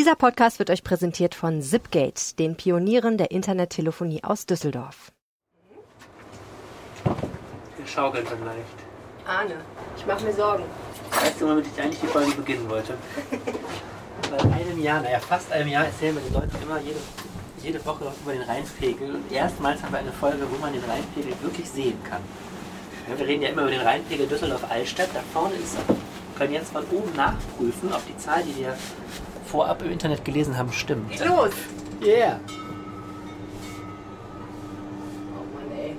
Dieser Podcast wird euch präsentiert von Zipgate, den Pionieren der Internettelefonie aus Düsseldorf. Der schaukelt dann leicht. Ahne, ich mache mir Sorgen. Weißt du, womit ich eigentlich die Folge beginnen wollte? Seit einem Jahr, naja, fast einem Jahr erzählen wir den Leuten immer jede, jede Woche über den Rheinpegel. Und erstmals haben wir eine Folge, wo man den Rheinpegel wirklich sehen kann. Wir reden ja immer über den Rheinpegel Düsseldorf-Altstadt. Da vorne ist er. Wir können jetzt von oben nachprüfen, ob die Zahl, die wir vorab im Internet gelesen haben, stimmt. Geht los! Yeah! Oh Mann, ey.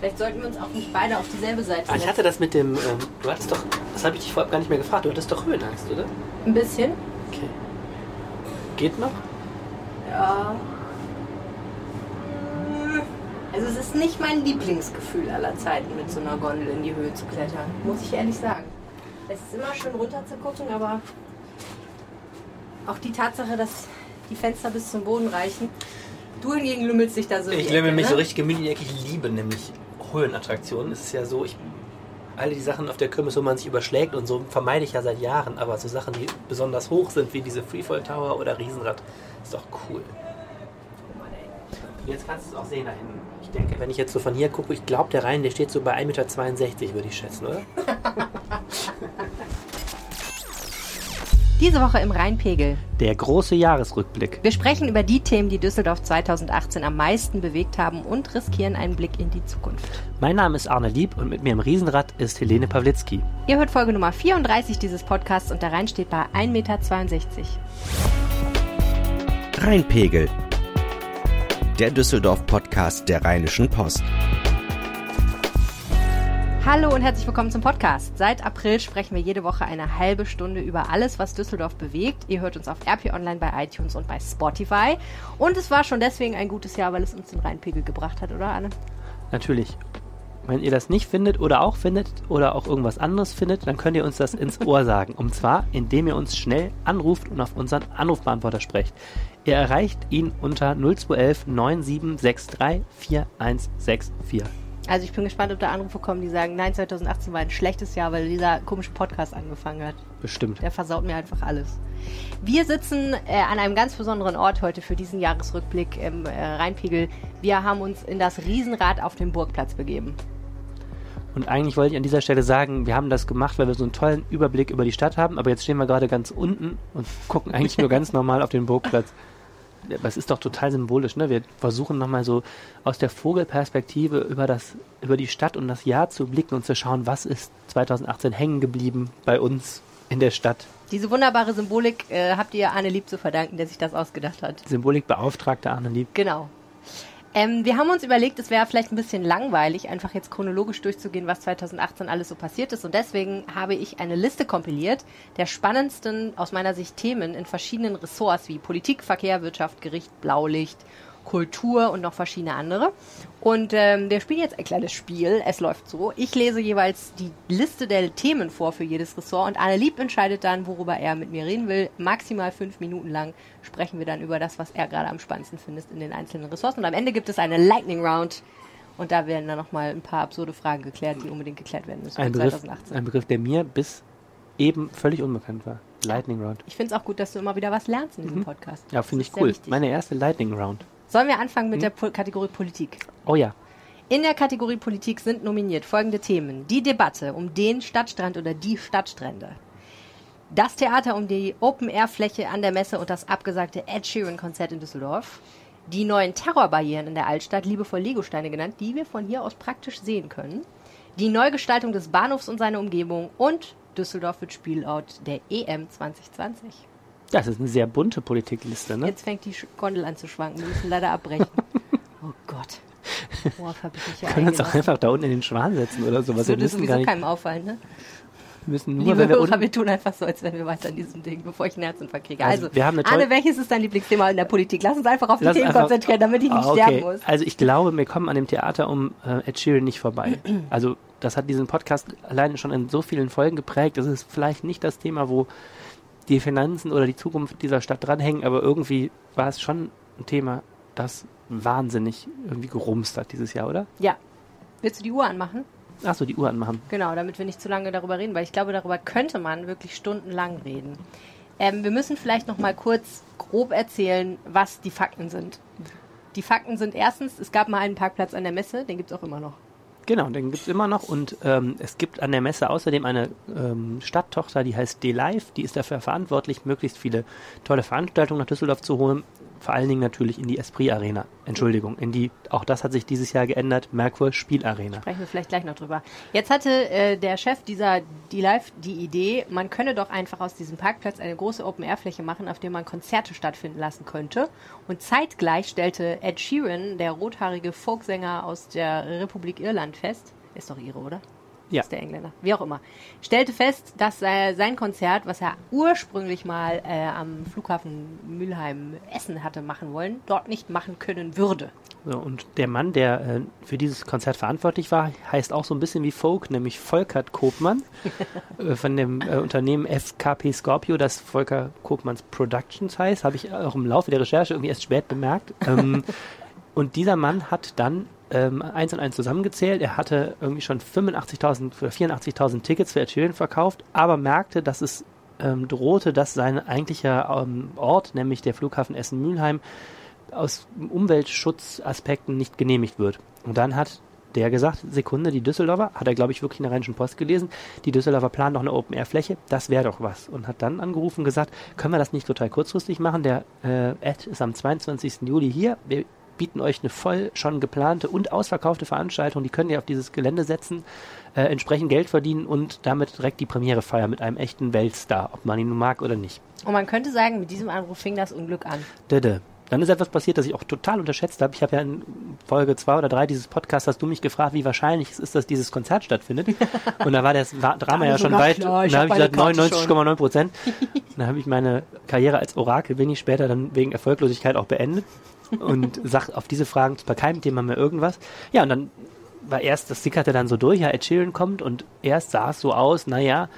Vielleicht sollten wir uns auch nicht beide auf dieselbe Seite Ah, ich setzen. hatte das mit dem, ähm, du hattest doch, das habe ich dich vorab gar nicht mehr gefragt, du hattest doch Höhenangst, oder? Ein bisschen. Okay. Geht noch? Ja. Also es ist nicht mein Lieblingsgefühl aller Zeiten, mit so einer Gondel in die Höhe zu klettern. Muss ich ehrlich sagen. Es ist immer schön runter zu gucken, aber auch die Tatsache, dass die Fenster bis zum Boden reichen. Du hingegen lümmelst dich da so. Ich Ecke, mich ne? so richtig gemütlich. Ich liebe nämlich Höhenattraktionen. Es ist ja so, ich alle die Sachen auf der Kirmes, wo man sich überschlägt und so, vermeide ich ja seit Jahren. Aber so Sachen, die besonders hoch sind, wie diese Freefall Tower oder Riesenrad, ist doch cool. Und jetzt kannst du es auch sehen da hinten. Ich denke, wenn ich jetzt so von hier gucke, ich glaube, der Rhein, der steht so bei 1,62 Meter, würde ich schätzen, oder? Diese Woche im Rheinpegel. Der große Jahresrückblick. Wir sprechen über die Themen, die Düsseldorf 2018 am meisten bewegt haben und riskieren einen Blick in die Zukunft. Mein Name ist Arne Lieb und mit mir im Riesenrad ist Helene Pawlitzki. Ihr hört Folge Nummer 34 dieses Podcasts und der Rhein steht bei 1,62 Meter. Rheinpegel. Der Düsseldorf-Podcast der Rheinischen Post. Hallo und herzlich willkommen zum Podcast. Seit April sprechen wir jede Woche eine halbe Stunde über alles, was Düsseldorf bewegt. Ihr hört uns auf RP Online bei iTunes und bei Spotify. Und es war schon deswegen ein gutes Jahr, weil es uns den Rheinpegel gebracht hat, oder Anne? Natürlich. Wenn ihr das nicht findet oder auch findet oder auch irgendwas anderes findet, dann könnt ihr uns das ins Ohr sagen. Und zwar, indem ihr uns schnell anruft und auf unseren Anrufbeantworter sprecht. Ihr erreicht ihn unter 0211 9763 4164. Also ich bin gespannt, ob da Anrufe kommen, die sagen, nein, 2018 war ein schlechtes Jahr, weil dieser komische Podcast angefangen hat. Bestimmt. Der versaut mir einfach alles. Wir sitzen äh, an einem ganz besonderen Ort heute für diesen Jahresrückblick im äh, Rheinpegel. Wir haben uns in das Riesenrad auf dem Burgplatz begeben. Und eigentlich wollte ich an dieser Stelle sagen, wir haben das gemacht, weil wir so einen tollen Überblick über die Stadt haben, aber jetzt stehen wir gerade ganz unten und gucken eigentlich nur ganz normal auf den Burgplatz. Das ist doch total symbolisch, ne? Wir versuchen nochmal so aus der Vogelperspektive über das, über die Stadt und das Jahr zu blicken und zu schauen, was ist 2018 hängen geblieben bei uns in der Stadt. Diese wunderbare Symbolik äh, habt ihr Arne Lieb zu verdanken, der sich das ausgedacht hat. Symbolikbeauftragte Arne Lieb. Genau. Ähm, wir haben uns überlegt, es wäre vielleicht ein bisschen langweilig, einfach jetzt chronologisch durchzugehen, was 2018 alles so passiert ist. Und deswegen habe ich eine Liste kompiliert der spannendsten aus meiner Sicht Themen in verschiedenen Ressorts wie Politik, Verkehr, Wirtschaft, Gericht, Blaulicht, Kultur und noch verschiedene andere. Und ähm, wir spielen jetzt ein kleines Spiel. Es läuft so. Ich lese jeweils die Liste der Themen vor für jedes Ressort und Arne Lieb entscheidet dann, worüber er mit mir reden will. Maximal fünf Minuten lang sprechen wir dann über das, was er gerade am spannendsten findet in den einzelnen Ressorts. Und am Ende gibt es eine Lightning Round. Und da werden dann nochmal ein paar absurde Fragen geklärt, die unbedingt geklärt werden müssen. Ein Begriff, 2018. ein Begriff, der mir bis eben völlig unbekannt war. Lightning Round. Ich finde es auch gut, dass du immer wieder was lernst in diesem Podcast. Ja, finde ich cool. Meine erste Lightning Round. Sollen wir anfangen mit der Po- Kategorie Politik? Oh ja. In der Kategorie Politik sind nominiert folgende Themen. Die Debatte um den Stadtstrand oder die Stadtstrände. Das Theater um die Open-Air-Fläche an der Messe und das abgesagte Ed Sheeran-Konzert in Düsseldorf. Die neuen Terrorbarrieren in der Altstadt, liebevoll Legosteine genannt, die wir von hier aus praktisch sehen können. Die Neugestaltung des Bahnhofs und seine Umgebung und Düsseldorf wird Spielort der EM 2020. Das ist eine sehr bunte Politikliste, ne? Jetzt fängt die Gondel an zu schwanken. Wir müssen leider abbrechen. oh Gott. Worauf habe ich mich Wir können uns auch einfach da unten in den Schwan setzen oder sowas. Das würde müssen sowieso gar nicht, keinem auffallen, ne? wir müssen nur, Liebe wenn wir Hörer, wir tun einfach so, als wären wir weiter an diesem Ding, bevor ich einen Herzinfarkt kriege. Also, Also, wir haben Anne, welches ist dein Lieblingsthema in der Politik? Lass uns einfach auf die Lass Themen konzentrieren, damit ich nicht Ah, sterben okay. muss. Also ich glaube, wir kommen an dem Theater um äh, Ed Sheeran nicht vorbei. Also das hat diesen Podcast alleine schon in so vielen Folgen geprägt. Das ist vielleicht nicht das Thema, wo die Finanzen oder die Zukunft dieser Stadt dranhängen, aber irgendwie war es schon ein Thema, das wahnsinnig irgendwie gerumst hat dieses Jahr, oder? Ja. Willst du die Uhr anmachen? Achso, die Uhr anmachen. Genau, damit wir nicht zu lange darüber reden, weil ich glaube, darüber könnte man wirklich stundenlang reden. Ähm, wir müssen vielleicht noch mal kurz grob erzählen, was die Fakten sind. Die Fakten sind erstens, es gab mal einen Parkplatz an der Messe, den gibt es auch immer noch. Genau, den gibt es immer noch und ähm, es gibt an der Messe außerdem eine ähm, Stadttochter, die heißt D-Live, die ist dafür verantwortlich, möglichst viele tolle Veranstaltungen nach Düsseldorf zu holen vor allen Dingen natürlich in die Esprit Arena. Entschuldigung, in die, auch das hat sich dieses Jahr geändert, Merkur Spielarena. Sprechen wir vielleicht gleich noch drüber. Jetzt hatte äh, der Chef dieser die Live die Idee, man könne doch einfach aus diesem Parkplatz eine große Open-Air-Fläche machen, auf der man Konzerte stattfinden lassen könnte. Und zeitgleich stellte Ed Sheeran, der rothaarige Folksänger aus der Republik Irland, fest, ist doch ihre, oder? Ja. ist der Engländer, wie auch immer, stellte fest, dass äh, sein Konzert, was er ursprünglich mal äh, am Flughafen Mülheim Essen hatte machen wollen, dort nicht machen können würde. So, und der Mann, der äh, für dieses Konzert verantwortlich war, heißt auch so ein bisschen wie Folk, nämlich Volkert Kopmann äh, von dem äh, Unternehmen FKP Scorpio, das Volker Kopmanns Productions heißt, habe ich auch im Laufe der Recherche irgendwie erst spät bemerkt. Ähm, und dieser Mann hat dann ähm, eins und eins zusammengezählt. Er hatte irgendwie schon 85.000 oder 84.000 Tickets für Erzählen verkauft, aber merkte, dass es ähm, drohte, dass sein eigentlicher ähm, Ort, nämlich der Flughafen Essen-Mülheim, aus Umweltschutzaspekten nicht genehmigt wird. Und dann hat der gesagt, Sekunde, die Düsseldorfer, hat er glaube ich wirklich in der Rheinischen Post gelesen, die Düsseldorfer planen noch eine Open-Air-Fläche, das wäre doch was. Und hat dann angerufen und gesagt, können wir das nicht total kurzfristig machen? Der äh, Ed ist am 22. Juli hier, wir bieten euch eine voll schon geplante und ausverkaufte Veranstaltung, die könnt ihr auf dieses Gelände setzen, äh, entsprechend Geld verdienen und damit direkt die Premiere feiern mit einem echten Weltstar, ob man ihn nun mag oder nicht. Und man könnte sagen, mit diesem Anruf fing das Unglück an. Dede. Dann ist etwas passiert, das ich auch total unterschätzt habe. Ich habe ja in Folge zwei oder drei dieses Podcasts hast du mich gefragt, wie wahrscheinlich es ist, dass dieses Konzert stattfindet. Und da war das Drama ja schon weit. Klar, da habe ich gesagt 99,9 Prozent. dann habe ich meine Karriere als Orakel wenig später dann wegen Erfolglosigkeit auch beendet und sagt auf diese Fragen bei keinem Thema mehr irgendwas. Ja, und dann war erst, das sickerte dann so durch, ja, Ed Sheeran kommt und erst sah es so aus, naja,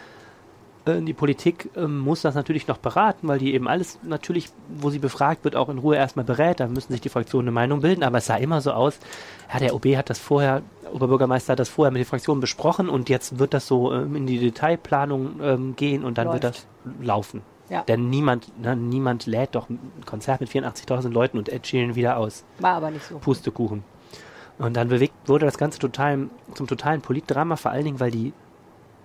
äh, die Politik äh, muss das natürlich noch beraten, weil die eben alles natürlich, wo sie befragt wird, auch in Ruhe erstmal berät. Da müssen sich die Fraktionen eine Meinung bilden. Aber es sah immer so aus, ja, der OB hat das vorher, Oberbürgermeister hat das vorher mit den Fraktionen besprochen und jetzt wird das so ähm, in die Detailplanung ähm, gehen und dann Läuft. wird das laufen. Ja. Denn niemand, ne, niemand lädt doch ein Konzert mit 84.000 Leuten und Ed Sheeran wieder aus. War aber nicht so. Pustekuchen. Und dann bewegt, wurde das Ganze total, zum totalen Politdrama, vor allen Dingen, weil die,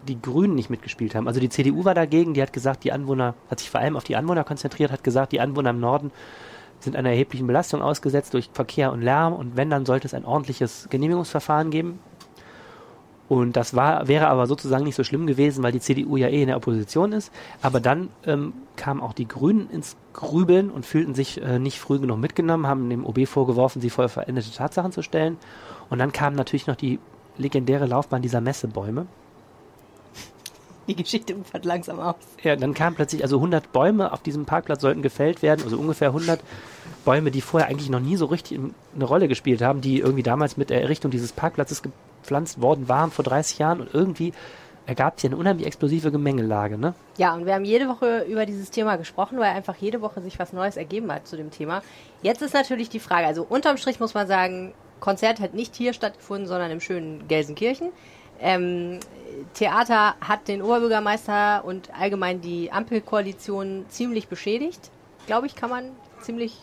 die Grünen nicht mitgespielt haben. Also die CDU war dagegen, die hat gesagt, die Anwohner, hat sich vor allem auf die Anwohner konzentriert, hat gesagt, die Anwohner im Norden sind einer erheblichen Belastung ausgesetzt durch Verkehr und Lärm und wenn, dann sollte es ein ordentliches Genehmigungsverfahren geben. Und das war, wäre aber sozusagen nicht so schlimm gewesen, weil die CDU ja eh in der Opposition ist. Aber dann ähm, kamen auch die Grünen ins Grübeln und fühlten sich äh, nicht früh genug mitgenommen, haben dem OB vorgeworfen, sie vor veränderte Tatsachen zu stellen. Und dann kam natürlich noch die legendäre Laufbahn dieser Messebäume. Die Geschichte ufert langsam aus. Ja, dann kamen plötzlich, also 100 Bäume auf diesem Parkplatz sollten gefällt werden, also ungefähr 100 Bäume, die vorher eigentlich noch nie so richtig eine Rolle gespielt haben, die irgendwie damals mit der Errichtung dieses Parkplatzes gepflanzt worden waren vor 30 Jahren und irgendwie ergab sich eine unheimlich explosive Gemengelage, ne? Ja, und wir haben jede Woche über dieses Thema gesprochen, weil einfach jede Woche sich was Neues ergeben hat zu dem Thema. Jetzt ist natürlich die Frage, also unterm Strich muss man sagen, Konzert hat nicht hier stattgefunden, sondern im schönen Gelsenkirchen. Ähm, Theater hat den Oberbürgermeister und allgemein die Ampelkoalition ziemlich beschädigt. Glaube ich, kann man ziemlich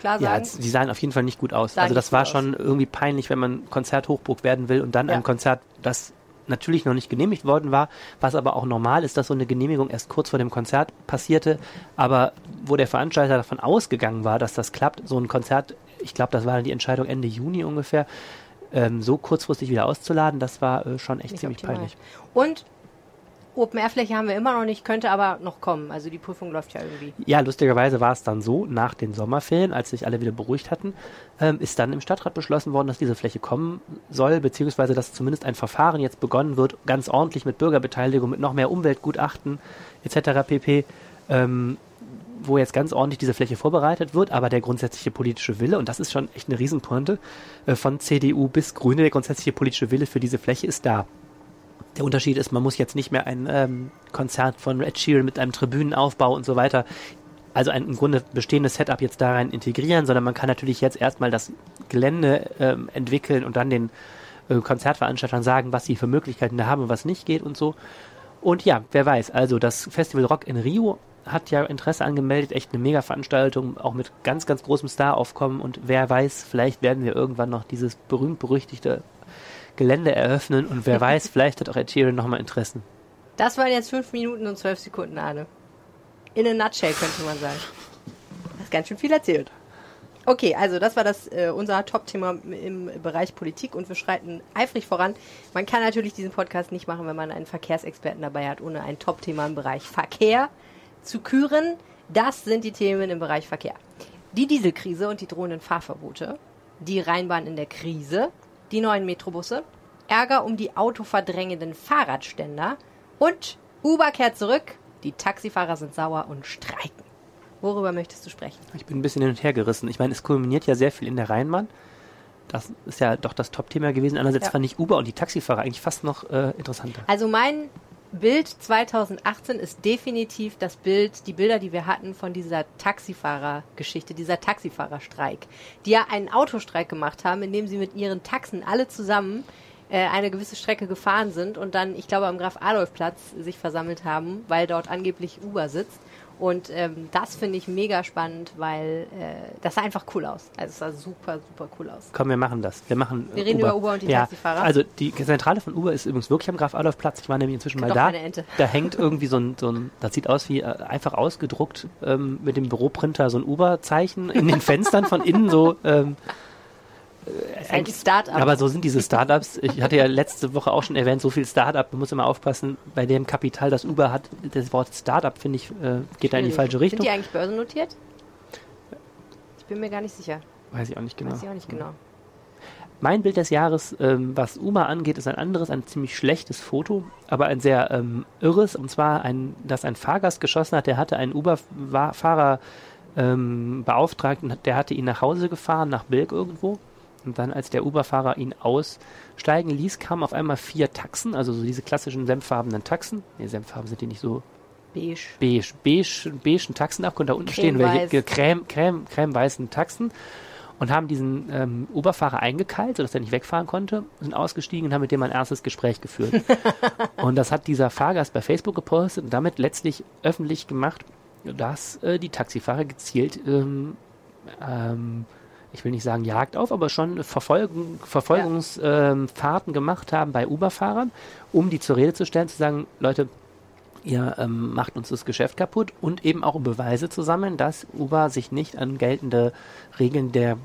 klar sagen. Ja, sie sahen auf jeden Fall nicht gut aus. Sah also das war aus. schon irgendwie peinlich, wenn man Konzerthochburg werden will und dann ja. ein Konzert, das natürlich noch nicht genehmigt worden war, was aber auch normal ist, dass so eine Genehmigung erst kurz vor dem Konzert passierte, aber wo der Veranstalter davon ausgegangen war, dass das klappt, so ein Konzert, ich glaube, das war dann die Entscheidung Ende Juni ungefähr, ähm, so kurzfristig wieder auszuladen, das war äh, schon echt nicht ziemlich optimal. peinlich. Und Open-Air-Fläche haben wir immer noch nicht, könnte aber noch kommen. Also die Prüfung läuft ja irgendwie. Ja, lustigerweise war es dann so, nach den Sommerferien, als sich alle wieder beruhigt hatten, ähm, ist dann im Stadtrat beschlossen worden, dass diese Fläche kommen soll, beziehungsweise dass zumindest ein Verfahren jetzt begonnen wird, ganz ordentlich mit Bürgerbeteiligung, mit noch mehr Umweltgutachten etc. pp. Ähm, wo jetzt ganz ordentlich diese Fläche vorbereitet wird, aber der grundsätzliche politische Wille, und das ist schon echt eine Riesenpointe, äh, von CDU bis Grüne, der grundsätzliche politische Wille für diese Fläche ist da. Der Unterschied ist, man muss jetzt nicht mehr ein ähm, Konzert von Red Sheeran mit einem Tribünenaufbau und so weiter, also ein im Grunde bestehendes Setup jetzt da rein integrieren, sondern man kann natürlich jetzt erstmal das Gelände ähm, entwickeln und dann den äh, Konzertveranstaltern sagen, was sie für Möglichkeiten da haben und was nicht geht und so. Und ja, wer weiß, also das Festival Rock in Rio hat ja Interesse angemeldet, echt eine Mega-Veranstaltung, auch mit ganz, ganz großem Star-Aufkommen und wer weiß, vielleicht werden wir irgendwann noch dieses berühmt-berüchtigte Gelände eröffnen und wer weiß, vielleicht hat auch Ed Sheeran nochmal Interessen. Das waren jetzt fünf Minuten und zwölf Sekunden, Arne. In a nutshell, könnte man sagen. Das ist ganz schön viel erzählt. Okay, also das war das äh, unser Top-Thema im Bereich Politik und wir schreiten eifrig voran. Man kann natürlich diesen Podcast nicht machen, wenn man einen Verkehrsexperten dabei hat, ohne ein Top-Thema im Bereich Verkehr zu küren. Das sind die Themen im Bereich Verkehr. Die Dieselkrise und die drohenden Fahrverbote, die Rheinbahn in der Krise, die neuen Metrobusse, Ärger um die autoverdrängenden Fahrradständer und Uber kehrt zurück, die Taxifahrer sind sauer und streiken. Worüber möchtest du sprechen? Ich bin ein bisschen hin und her gerissen. Ich meine, es kulminiert ja sehr viel in der Rheinbahn. Das ist ja doch das Top-Thema gewesen. Andererseits Ja. fand ich Uber und die Taxifahrer eigentlich fast noch äh, interessanter. Also mein Bild 2018 ist definitiv das Bild, die Bilder, die wir hatten von dieser Taxifahrergeschichte, dieser Taxifahrerstreik, die ja einen Autostreik gemacht haben, indem sie mit ihren Taxen alle zusammen äh, eine gewisse Strecke gefahren sind und dann, ich glaube, am Graf-Adolf-Platz sich versammelt haben, weil dort angeblich Uber sitzt. Und ähm, das finde ich mega spannend, weil äh, das sah einfach cool aus. Also es sah super, super cool aus. Komm, wir machen das. Wir machen Wir äh, reden Uber. über Uber und die ja, Taxifahrer. Also die Zentrale von Uber ist übrigens wirklich am Graf-Adolf-Platz. Ich war nämlich inzwischen mal da. Da hängt irgendwie so ein, so ein, das sieht aus wie äh, einfach ausgedruckt ähm, mit dem Büroprinter so ein Uber-Zeichen in den Fenstern von innen so. Ähm, ein Start-up. Aber so sind diese Startups. Ich hatte ja letzte Woche auch schon erwähnt, so viel Startup. Man muss immer aufpassen, bei dem Kapital, das Uber hat. Das Wort Startup, finde ich, äh, geht da in die falsche Sind Richtung. die eigentlich börsennotiert? Ich bin mir gar nicht sicher. Weiß ich auch nicht genau. Weiß ich auch nicht genau. Mein Bild des Jahres, ähm, was Uber angeht, ist ein anderes, ein ziemlich schlechtes Foto, aber ein sehr ähm, irres. Und zwar, ein, dass ein Fahrgast geschossen hat, der hatte einen Uber-Fahrer ähm, beauftragt und der hatte ihn nach Hause gefahren, nach Bilk irgendwo. Und dann, als der Uber-Fahrer ihn aussteigen ließ, kamen auf einmal vier Taxen, also so diese klassischen senffarbenen Taxen. Nee, senffarben sind die nicht so Beige. beige, beige, beigen Taxen ab, und da unten stehen welche creme, creme, cremeweißen Taxen und haben diesen ähm, Uberfahrer eingekeilt, sodass er nicht wegfahren konnte, sind ausgestiegen und haben mit dem ein erstes Gespräch geführt. und das hat dieser Fahrgast bei Facebook gepostet und damit letztlich öffentlich gemacht, dass äh, die Taxifahrer gezielt, ähm, ähm, ich will nicht sagen Jagd auf, aber schon Verfolgung, Verfolgungsfahrten gemacht haben bei Uberfahrern, um die zur Rede zu stellen, zu sagen, Leute, ihr ähm, macht uns das Geschäft kaputt und eben auch um Beweise zu sammeln, dass Uber sich nicht an geltende Regeln der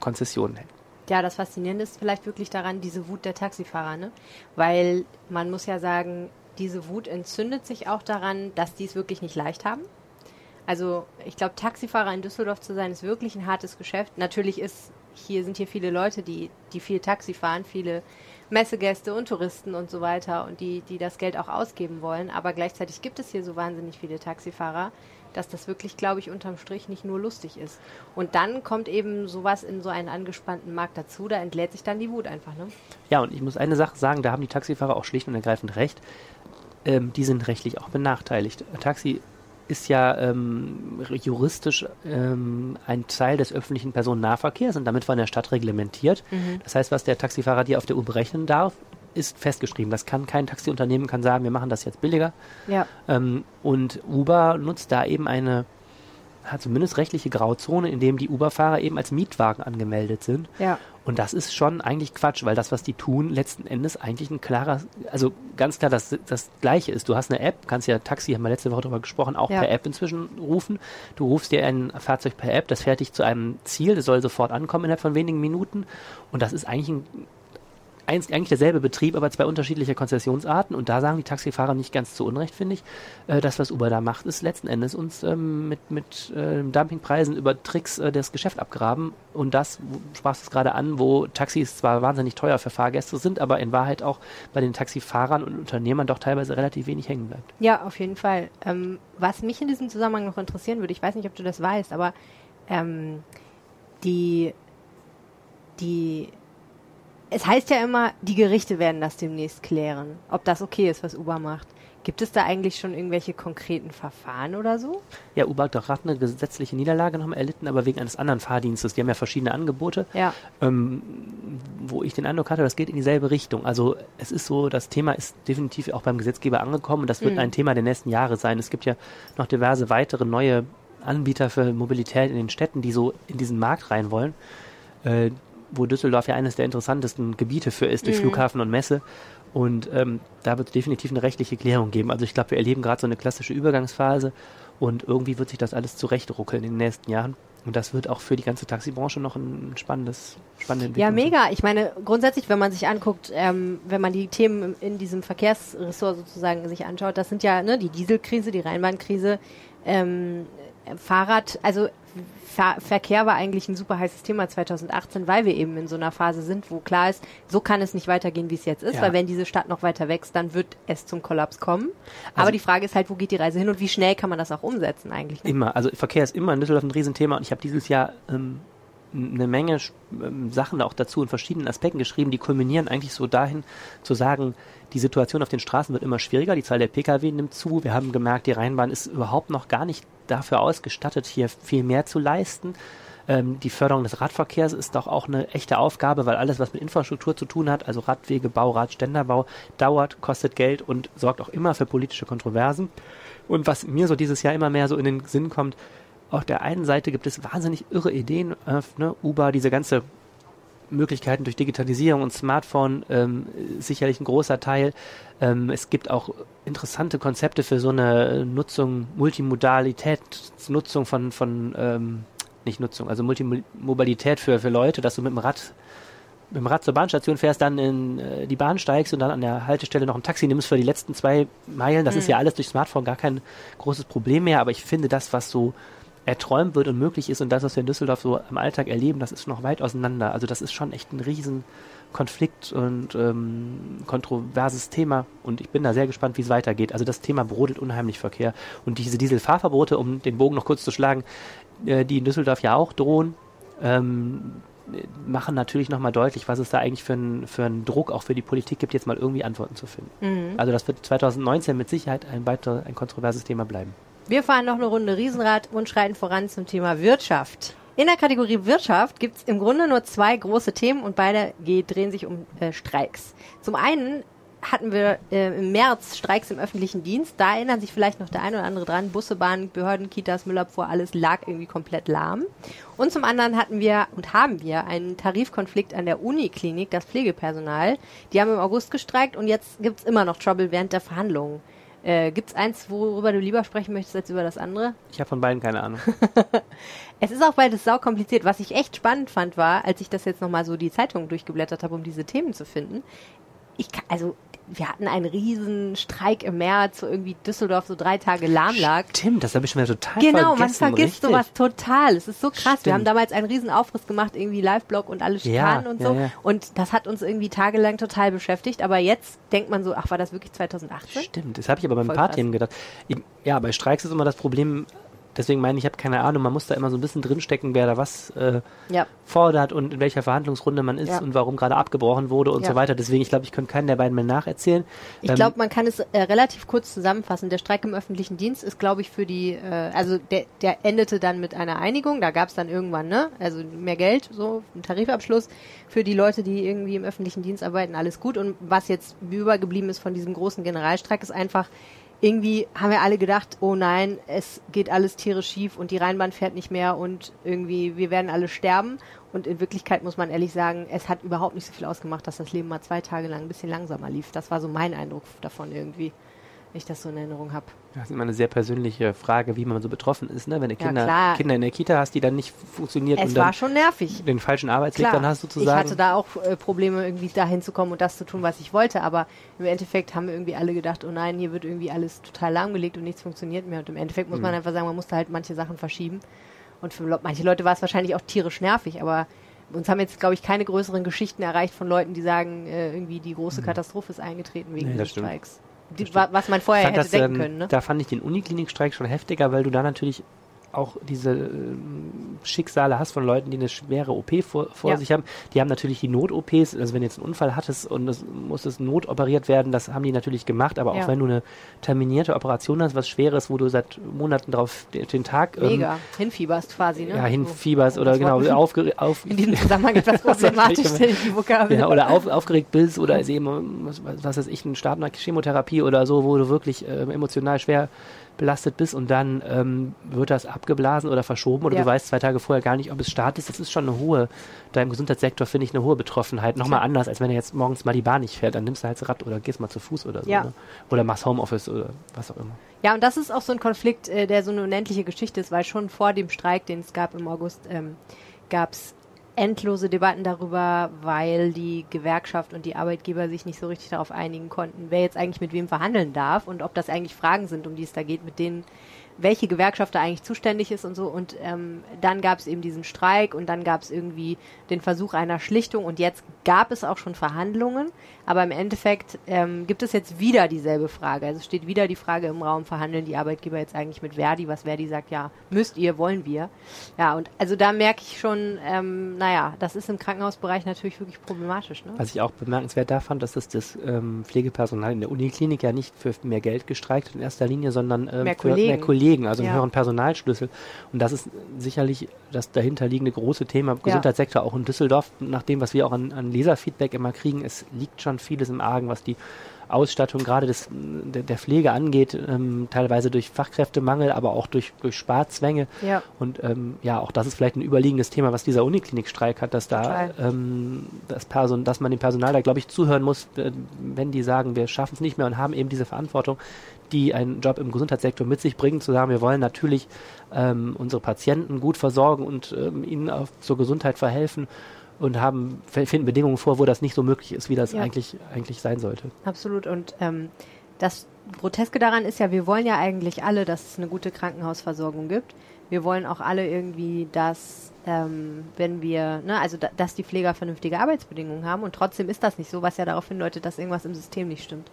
Konzession hält. Ja, das Faszinierende ist vielleicht wirklich daran, diese Wut der Taxifahrer, ne? Weil man muss ja sagen, diese Wut entzündet sich auch daran, dass die es wirklich nicht leicht haben. Also ich glaube, Taxifahrer in Düsseldorf zu sein, ist wirklich ein hartes Geschäft. Natürlich ist hier sind hier viele Leute, die die viel Taxi fahren, viele Messegäste und Touristen und so weiter und die die das Geld auch ausgeben wollen. Aber gleichzeitig gibt es hier so wahnsinnig viele Taxifahrer, dass das wirklich, glaube ich, unterm Strich nicht nur lustig ist. Und dann kommt eben sowas in so einen angespannten Markt dazu, da entlädt sich dann die Wut einfach, ne? Ja, und ich muss eine Sache sagen, da haben die Taxifahrer auch schlicht und ergreifend recht. Ähm, die sind rechtlich auch benachteiligt. Taxi ist ja ähm, juristisch ähm, ein Teil des öffentlichen Personennahverkehrs und damit von der Stadt reglementiert. Das heißt, was der Taxifahrer dir auf der Uhr berechnen darf, ist festgeschrieben. Das kann kein Taxiunternehmen kann sagen, wir machen das jetzt billiger. Ja. Ähm, und Uber nutzt da eben eine, zumindest rechtliche Grauzone, in dem die Uber-Fahrer eben als Mietwagen angemeldet sind. Ja. Und das ist schon eigentlich Quatsch, weil das, was die tun, letzten Endes eigentlich ein klarer, also ganz klar das, das Gleiche ist. Du hast eine App, kannst ja Taxi, haben wir letzte Woche darüber gesprochen, auch Ja. per App inzwischen rufen. Du rufst dir ein Fahrzeug per App, das fährt dich zu einem Ziel, das soll sofort ankommen innerhalb von wenigen Minuten. Und das ist eigentlich ein eins, eigentlich derselbe Betrieb, aber zwei unterschiedliche Konzessionsarten. Und da sagen die Taxifahrer nicht ganz zu Unrecht, finde ich. Äh, das, was Uber da macht, ist letzten Endes uns ähm, mit, mit äh, Dumpingpreisen über Tricks äh, das Geschäft abgraben. Und das, sprachst es gerade an, wo Taxis zwar wahnsinnig teuer für Fahrgäste sind, aber in Wahrheit auch bei den Taxifahrern und Unternehmern doch teilweise relativ wenig hängen bleibt. Ja, auf jeden Fall. Ähm, was mich in diesem Zusammenhang noch interessieren würde, ich weiß nicht, ob du das weißt, aber ähm, die, die, es heißt ja immer, die Gerichte werden das demnächst klären, ob das okay ist, was Uber macht. Gibt es da eigentlich schon irgendwelche konkreten Verfahren oder so? Ja, Uber hat doch gerade eine gesetzliche Niederlage nochmal erlitten, aber wegen eines anderen Fahrdienstes. Die haben ja verschiedene Angebote, Ja. ähm, wo ich den Eindruck hatte, das geht in dieselbe Richtung. Also es ist so, das Thema ist definitiv auch beim Gesetzgeber angekommen und das wird Mhm. ein Thema der nächsten Jahre sein. Es gibt ja noch diverse weitere neue Anbieter für Mobilität in den Städten, die so in diesen Markt rein wollen, äh, wo Düsseldorf ja eines der interessantesten Gebiete für ist, durch Mhm. Flughafen und Messe. Und ähm, da wird es definitiv eine rechtliche Klärung geben. Also ich glaube, wir erleben gerade so eine klassische Übergangsphase und irgendwie wird sich das alles zurechtruckeln in den nächsten Jahren. Und das wird auch für die ganze Taxibranche noch ein spannendes, spannende Entwicklung Ja, mega. Ich meine, grundsätzlich, wenn man sich anguckt, ähm, wenn man die Themen in diesem Verkehrsressort sozusagen sich anschaut, das sind ja ne, die Dieselkrise, die Rheinbahnkrise, ähm, Fahrrad, also Ver Verkehr war eigentlich ein super heißes Thema 2018, weil wir eben in so einer Phase sind, wo klar ist, so kann es nicht weitergehen, wie es jetzt ist, Ja. weil wenn diese Stadt noch weiter wächst, dann wird es zum Kollaps kommen. Aber Also- die Frage ist halt, wo geht die Reise hin und wie schnell kann man das auch umsetzen eigentlich? Ne? Immer. Also Verkehr ist immer in Düsseldorf ein Riesenthema und ich habe dieses Jahr ähm, eine Menge ähm, Sachen auch dazu in verschiedenen Aspekten geschrieben, die kulminieren eigentlich so dahin zu sagen, die Situation auf den Straßen wird immer schwieriger, die Zahl der Pkw nimmt zu. Wir haben gemerkt, die Rheinbahn ist überhaupt noch gar nicht dafür ausgestattet, hier viel mehr zu leisten. Ähm, die Förderung des Radverkehrs ist doch auch eine echte Aufgabe, weil alles, was mit Infrastruktur zu tun hat, also Radwegebau, Radständerbau, dauert, kostet Geld und sorgt auch immer für politische Kontroversen. Und was mir so dieses Jahr immer mehr so in den Sinn kommt, auf der einen Seite gibt es wahnsinnig irre Ideen, äh, ne, Uber, diese ganze Möglichkeiten durch Digitalisierung und Smartphone ähm, sicherlich ein großer Teil. Ähm, es gibt auch interessante Konzepte für so eine Nutzung, Multimodalitätsnutzung von, von ähm, nicht Nutzung, also Multimobilität für, für Leute, dass du mit dem Rad mit dem Rad zur Bahnstation fährst, dann in äh, die Bahn steigst und dann an der Haltestelle noch ein Taxi nimmst für die letzten zwei Meilen. Das ist ja alles durch Smartphone gar kein großes Problem mehr, aber ich finde das, was so erträumt wird und möglich ist und das, was wir in Düsseldorf so im Alltag erleben, das ist noch weit auseinander. Also das ist schon echt ein riesen Konflikt und ähm, kontroverses Thema und ich bin da sehr gespannt, wie es weitergeht. Also das Thema brodelt unheimlich Verkehr und diese Dieselfahrverbote, um den Bogen noch kurz zu schlagen, äh, die in Düsseldorf ja auch drohen, ähm, machen natürlich nochmal deutlich, was es da eigentlich für einen für einen Druck auch für die Politik gibt, jetzt mal irgendwie Antworten zu finden. Mhm. Also das wird 2019 mit Sicherheit ein weiter ein kontroverses Thema bleiben. Wir fahren noch eine Runde Riesenrad und schreiten voran zum Thema Wirtschaft. In der Kategorie Wirtschaft gibt es im Grunde nur zwei große Themen und beide ge- drehen sich um äh, Streiks. Zum einen hatten wir äh, im März Streiks im öffentlichen Dienst. Da erinnern sich vielleicht noch der eine oder andere dran. Busse, Bahnen, Behörden, Kitas, Müllabfuhr, alles lag irgendwie komplett lahm. Und zum anderen hatten wir und haben wir einen Tarifkonflikt an der Uniklinik, das Pflegepersonal. Die haben im August gestreikt und jetzt gibt's immer noch Trouble während der Verhandlungen. Äh, gibt's eins, worüber du lieber sprechen möchtest als über das andere? Ich habe von beiden keine Ahnung. Es ist auch beides sau kompliziert. Was ich echt spannend fand, war, als ich das jetzt nochmal so die Zeitung durchgeblättert habe, um diese Themen zu finden. Ich kann, also, wir hatten einen riesen Streik im März, wo irgendwie Düsseldorf so drei Tage lahm lag. Stimmt, das habe ich schon wieder total Genau, vergessen. man vergisst richtig. sowas total. Es ist so krass. Wir Stimmt. haben damals einen riesen Aufriss gemacht, irgendwie Live-Blog und alle Schikanen Ja, und ja, so. ja. Und das hat uns irgendwie tagelang total beschäftigt. Aber jetzt denkt man so, ach, war das wirklich 2018? Stimmt, das habe ich aber bei ein paar. Themen gedacht. Ich, ja, bei Streiks ist immer das Problem, deswegen meine ich, ich habe keine Ahnung, man muss da immer so ein bisschen drinstecken, wer da was äh, Ja. fordert und in welcher Verhandlungsrunde man ist Ja. und warum gerade abgebrochen wurde und Ja. so weiter. Deswegen, ich glaube, ich könnte keinen der beiden mehr nacherzählen. Ich Ähm, glaube, man kann es äh, relativ kurz zusammenfassen. Der Streik im öffentlichen Dienst ist, glaube ich, für die, äh, also der, der endete dann mit einer Einigung. Da gab es dann irgendwann, ne, also mehr Geld, so ein Tarifabschluss für die Leute, die irgendwie im öffentlichen Dienst arbeiten, alles gut. Und was jetzt übergeblieben ist von diesem großen Generalstreik, ist einfach irgendwie haben wir alle gedacht, oh nein, es geht alles tierisch schief und die Rheinbahn fährt nicht mehr und irgendwie wir werden alle sterben. Und in Wirklichkeit muss man ehrlich sagen, es hat überhaupt nicht so viel ausgemacht, dass das Leben mal zwei Tage lang ein bisschen langsamer lief. Das war so mein Eindruck davon irgendwie, ich das so in Erinnerung habe. Das ist immer eine sehr persönliche Frage, wie man so betroffen ist, ne? Wenn du Ja, Kinder, klar. Kinder in der Kita hast, die dann nicht funktioniert Es und war schon nervig. den falschen Arbeitsweg Klar, dann hast ich sozusagen. hatte da auch äh, Probleme, irgendwie dahin zu kommen und das zu tun, was ich wollte. Aber im Endeffekt haben wir irgendwie alle gedacht, oh nein, hier wird irgendwie alles total lahmgelegt und nichts funktioniert mehr. Und im Endeffekt muss man Mhm. einfach sagen, man musste halt manche Sachen verschieben. Und für manche Leute war es wahrscheinlich auch tierisch nervig, aber uns haben jetzt, glaube ich, keine größeren Geschichten erreicht von Leuten, die sagen, äh, irgendwie die große Katastrophe ist eingetreten wegen Mhm. Nee, des. Streiks. Die, was man vorher hätte das, denken ähm, können, ne? Da fand ich den Uniklinikstreik schon heftiger, weil du da natürlich auch diese äh, Schicksale hast von Leuten, die eine schwere OP vor, vor Ja. sich haben. Die haben natürlich die Not-OPs, also wenn du jetzt einen Unfall hattest und es muss es notoperiert werden, das haben die natürlich gemacht, aber auch Ja. wenn du eine terminierte Operation hast, was Schweres, wo du seit Monaten drauf den, Tag ähm, Mega. Hinfieberst quasi, ne? ja, So. hinfieberst oder Das genau, aufge, auf, In diesem Zusammenhang etwas problematisch, stelle ich die Vokabel. ja, oder auf, aufgeregt bist oder ist eben, was, was weiß ich, ein Start einer Chemotherapie oder so, wo du wirklich ähm, emotional schwer belastet bist und dann ähm, wird das abgeblasen oder verschoben oder Ja. du weißt zwei Tage vorher gar nicht, ob es Start ist. Das ist schon eine hohe, da im Gesundheitssektor finde ich eine hohe Betroffenheit. Nochmal Klar. anders, als wenn er jetzt morgens mal die Bahn nicht fährt, dann nimmst du halt das Rad oder gehst mal zu Fuß oder so. Ja. Ne? Oder machst Homeoffice oder was auch immer. Ja, und das ist auch so ein Konflikt, äh, der so eine unendliche Geschichte ist, weil schon vor dem Streik, den es gab im August, ähm, gab es endlose Debatten darüber, weil die Gewerkschaft und die Arbeitgeber sich nicht so richtig darauf einigen konnten, wer jetzt eigentlich mit wem verhandeln darf und ob das eigentlich Fragen sind, um die es da geht, mit denen welche Gewerkschaft da eigentlich zuständig ist und so. Und ähm, dann gab es eben diesen Streik und dann gab es irgendwie den Versuch einer Schlichtung und jetzt gab es auch schon Verhandlungen. Aber im Endeffekt ähm, gibt es jetzt wieder dieselbe Frage. Also steht wieder die Frage im Raum, verhandeln die Arbeitgeber jetzt eigentlich mit Verdi, was Verdi sagt, ja, müsst ihr, wollen wir. Ja, und also da merke ich schon, ähm, naja, das ist im Krankenhausbereich natürlich wirklich problematisch. Ne? Was ich auch bemerkenswert da fand, dass das, das ähm, Pflegepersonal in der Uniklinik ja nicht für mehr Geld gestreikt hat in erster Linie, sondern ähm, Mehr für mehr Kollegen. Kollegen, also einen Ja. höheren Personalschlüssel. Und das ist sicherlich das dahinterliegende große Thema im Gesundheitssektor, auch in Düsseldorf, nach dem, was wir auch an, an Leserfeedback immer kriegen. Es liegt schon vieles im Argen, was die Ausstattung gerade des, der, der Pflege angeht, ähm, teilweise durch Fachkräftemangel, aber auch durch, durch Sparzwänge. Ja. Und ähm, ja, auch das ist vielleicht ein überliegendes Thema, was dieser Uniklinikstreik hat, dass da ähm, das Person, dass man dem Personal da, glaube ich, zuhören muss, äh, wenn die sagen, wir schaffen es nicht mehr und haben eben diese Verantwortung, die einen Job im Gesundheitssektor mit sich bringen, zu sagen, wir wollen natürlich ähm, unsere Patienten gut versorgen und ähm, ihnen auf, zur Gesundheit verhelfen und haben finden Bedingungen vor, wo das nicht so möglich ist, wie das Ja. eigentlich eigentlich sein sollte. Absolut. Und ähm, das Groteske daran ist ja, wir wollen ja eigentlich alle, dass es eine gute Krankenhausversorgung gibt. Wir wollen auch alle irgendwie, dass, ähm, wenn wir, ne, also da, dass die Pfleger vernünftige Arbeitsbedingungen haben und trotzdem ist das nicht so, was ja darauf hindeutet, dass irgendwas im System nicht stimmt.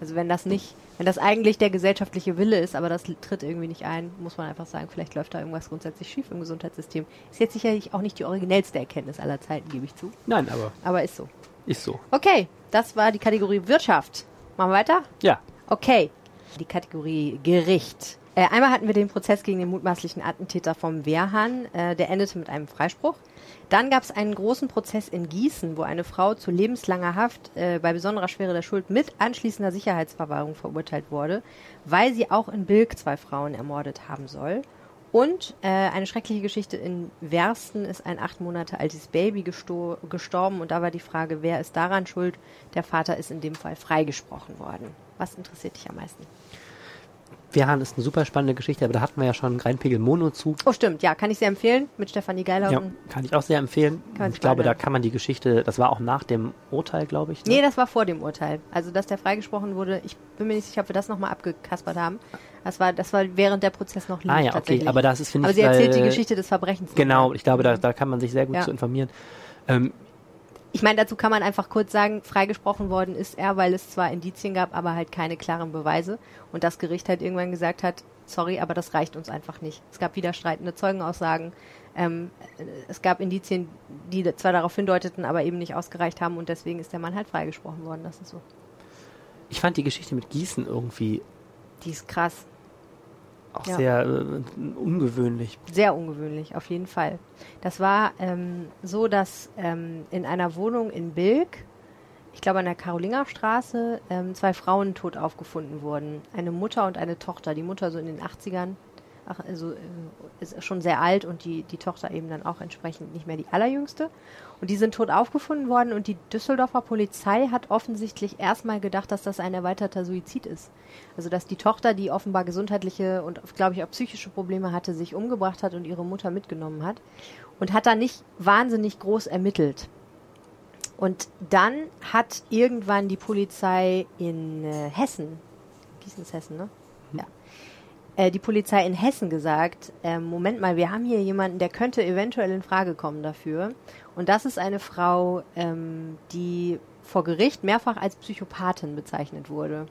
Also wenn das nicht, wenn das eigentlich der gesellschaftliche Wille ist, aber das tritt irgendwie nicht ein, muss man einfach sagen, vielleicht läuft da irgendwas grundsätzlich schief im Gesundheitssystem. Ist jetzt sicherlich auch nicht die originellste Erkenntnis aller Zeiten, gebe ich zu. Nein, aber Aber ist so. ist so. Okay, das war die Kategorie Wirtschaft. Machen wir weiter? Ja, Okay, die Kategorie Gericht. Äh, einmal hatten wir den Prozess gegen den mutmaßlichen Attentäter vom Wehrhahn, äh, der endete mit einem Freispruch. Dann gab es einen großen Prozess in Gießen, wo eine Frau zu lebenslanger Haft äh, bei besonderer Schwere der Schuld mit anschließender Sicherheitsverwahrung verurteilt wurde, weil sie auch in Bilk zwei Frauen ermordet haben soll. Und äh, eine schreckliche Geschichte in Wersten ist ein acht Monate altes Baby gesto gestorben und da war die Frage, wer ist daran schuld? Der Vater ist in dem Fall freigesprochen worden. Was interessiert dich am meisten? Wehrhahn ist eine super spannende Geschichte, aber da hatten wir ja schon Rheinpegel Mono zu. Oh, stimmt, ja, kann ich sehr empfehlen mit Stefanie Ja, Geilhausen. kann ich auch sehr empfehlen. Kann ich glaube, da kann man die Geschichte, das war auch nach dem Urteil, glaube ich. Ne? Nee, das war vor dem Urteil. Also, dass der freigesprochen wurde, ich bin mir nicht sicher, ob wir das nochmal abgekaspert haben. Das war, das war während der Prozess noch lief. ah ja, okay, aber das ist, finde Aber ich, sie erzählt weil- die Geschichte des Verbrechens. Genau, ich glaube, da, da kann man sich sehr gut Ja. zu informieren. Ähm, Ich meine, dazu kann man einfach kurz sagen, freigesprochen worden ist er, weil es zwar Indizien gab, aber halt keine klaren Beweise. Und das Gericht halt irgendwann gesagt hat, sorry, aber das reicht uns einfach nicht. Es gab widerstreitende Zeugenaussagen. Ähm, äh, es gab Indizien, die zwar darauf hindeuteten, aber eben nicht ausgereicht haben. Und deswegen ist der Mann halt freigesprochen worden. Das ist so. ich fand die Geschichte mit Gießen irgendwie Die ist krass. Auch Ja. sehr äh, ungewöhnlich. Sehr ungewöhnlich, auf jeden Fall. Das war ähm, so, dass ähm, in einer Wohnung in Bilk, ich glaube an der Karolingerstraße, ähm, zwei Frauen tot aufgefunden wurden. Eine Mutter und eine Tochter. Die Mutter so in den 80ern, also äh, ist schon sehr alt und die, die Tochter eben dann auch entsprechend nicht mehr die allerjüngste. Und die sind tot aufgefunden worden und die Düsseldorfer Polizei hat offensichtlich erstmal gedacht, dass das ein erweiterter Suizid ist. Also dass die Tochter, die offenbar gesundheitliche und glaube ich auch psychische Probleme hatte, sich umgebracht hat und ihre Mutter mitgenommen hat und hat da nicht wahnsinnig groß ermittelt. Und dann hat irgendwann die Polizei in äh, Hessen, Gießen ist Hessen, ne? Äh, die Polizei in Hessen gesagt, ähm, Moment mal, wir haben hier jemanden, der könnte eventuell in Frage kommen dafür. Und das ist eine Frau, ähm, die vor Gericht mehrfach als Psychopathin bezeichnet wurde.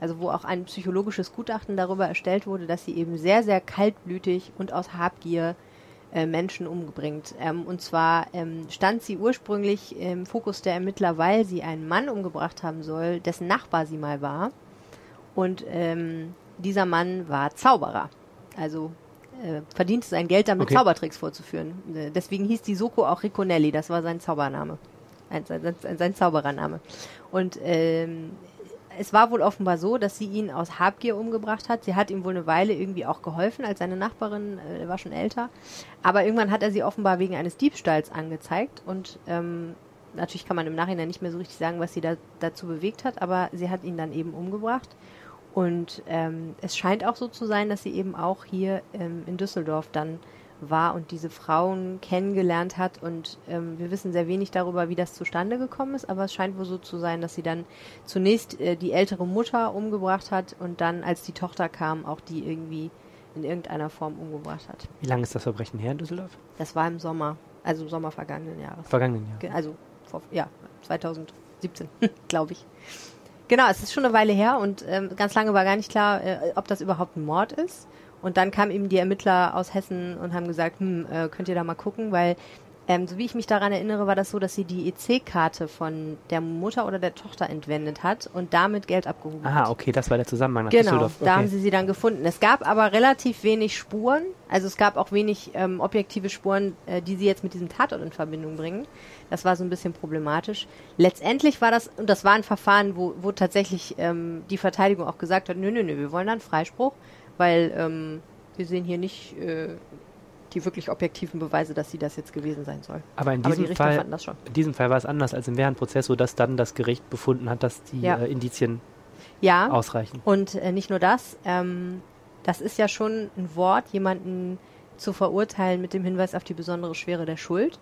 also wo auch ein psychologisches Gutachten darüber erstellt wurde, dass sie eben sehr, sehr kaltblütig und aus Habgier äh, Menschen umbringt. Ähm, und zwar ähm, stand sie ursprünglich im Fokus der Ermittler, weil sie einen Mann umgebracht haben soll, dessen Nachbar sie mal war. Und ähm, dieser Mann war Zauberer. Also äh, verdiente sein Geld damit, Okay. Zaubertricks vorzuführen. Äh, deswegen hieß die Soko auch Riconelli, das war sein Zaubername. Ein, sein, sein, Zauberername. Und ähm, es war wohl offenbar so, dass sie ihn aus Habgier umgebracht hat. Sie hat ihm wohl eine Weile irgendwie auch geholfen als seine Nachbarin, äh, war schon älter. Aber irgendwann hat er sie offenbar wegen eines Diebstahls angezeigt und ähm, natürlich kann man im Nachhinein nicht mehr so richtig sagen, was sie da, dazu bewegt hat, aber sie hat ihn dann eben umgebracht. Und ähm, es scheint auch so zu sein, dass sie eben auch hier ähm, in Düsseldorf dann war und diese Frauen kennengelernt hat. Und ähm, wir wissen sehr wenig darüber, wie das zustande gekommen ist, aber es scheint wohl so zu sein, dass sie dann zunächst äh, die ältere Mutter umgebracht hat und dann, als die Tochter kam, auch die irgendwie in irgendeiner Form umgebracht hat. Wie lange ist das Verbrechen her in Düsseldorf? Das war im Sommer, also im Sommer vergangenen Jahres. Vergangenen Jahr. Ge- Also, vor, ja, 2017, glaube ich. Genau, es ist schon eine Weile her und ähm, ganz lange war gar nicht klar, äh, ob das überhaupt ein Mord ist. Und dann kamen eben die Ermittler aus Hessen und haben gesagt, hm, äh, könnt ihr da mal gucken, weil ähm, so wie ich mich daran erinnere, war das so, dass sie die EC-Karte von der Mutter oder der Tochter entwendet hat und damit Geld abgehoben hat. Ah, okay, das war der Zusammenhang Genau, Düsseldorf. da haben Okay. sie sie dann gefunden. Es gab aber relativ wenig Spuren, also es gab auch wenig ähm, objektive Spuren, äh, die sie jetzt mit diesem Tatort in Verbindung bringen. Das war so ein bisschen problematisch. Letztendlich war das, und das war ein Verfahren, wo, wo tatsächlich ähm, die Verteidigung auch gesagt hat, nö, nö, nö, wir wollen dann Freispruch, weil ähm, wir sehen hier nicht äh, die wirklich objektiven Beweise, dass sie das jetzt gewesen sein soll. Aber in Aber die diesem Richter Fall, fanden das schon. in diesem Fall war es anders als im Währendprozess, so dass dann das Gericht befunden hat, dass die Ja. äh, Indizien Ja. ausreichen. Und äh, nicht nur das, ähm, das ist ja schon ein Wort, jemanden zu verurteilen mit dem Hinweis auf die besondere Schwere der Schuld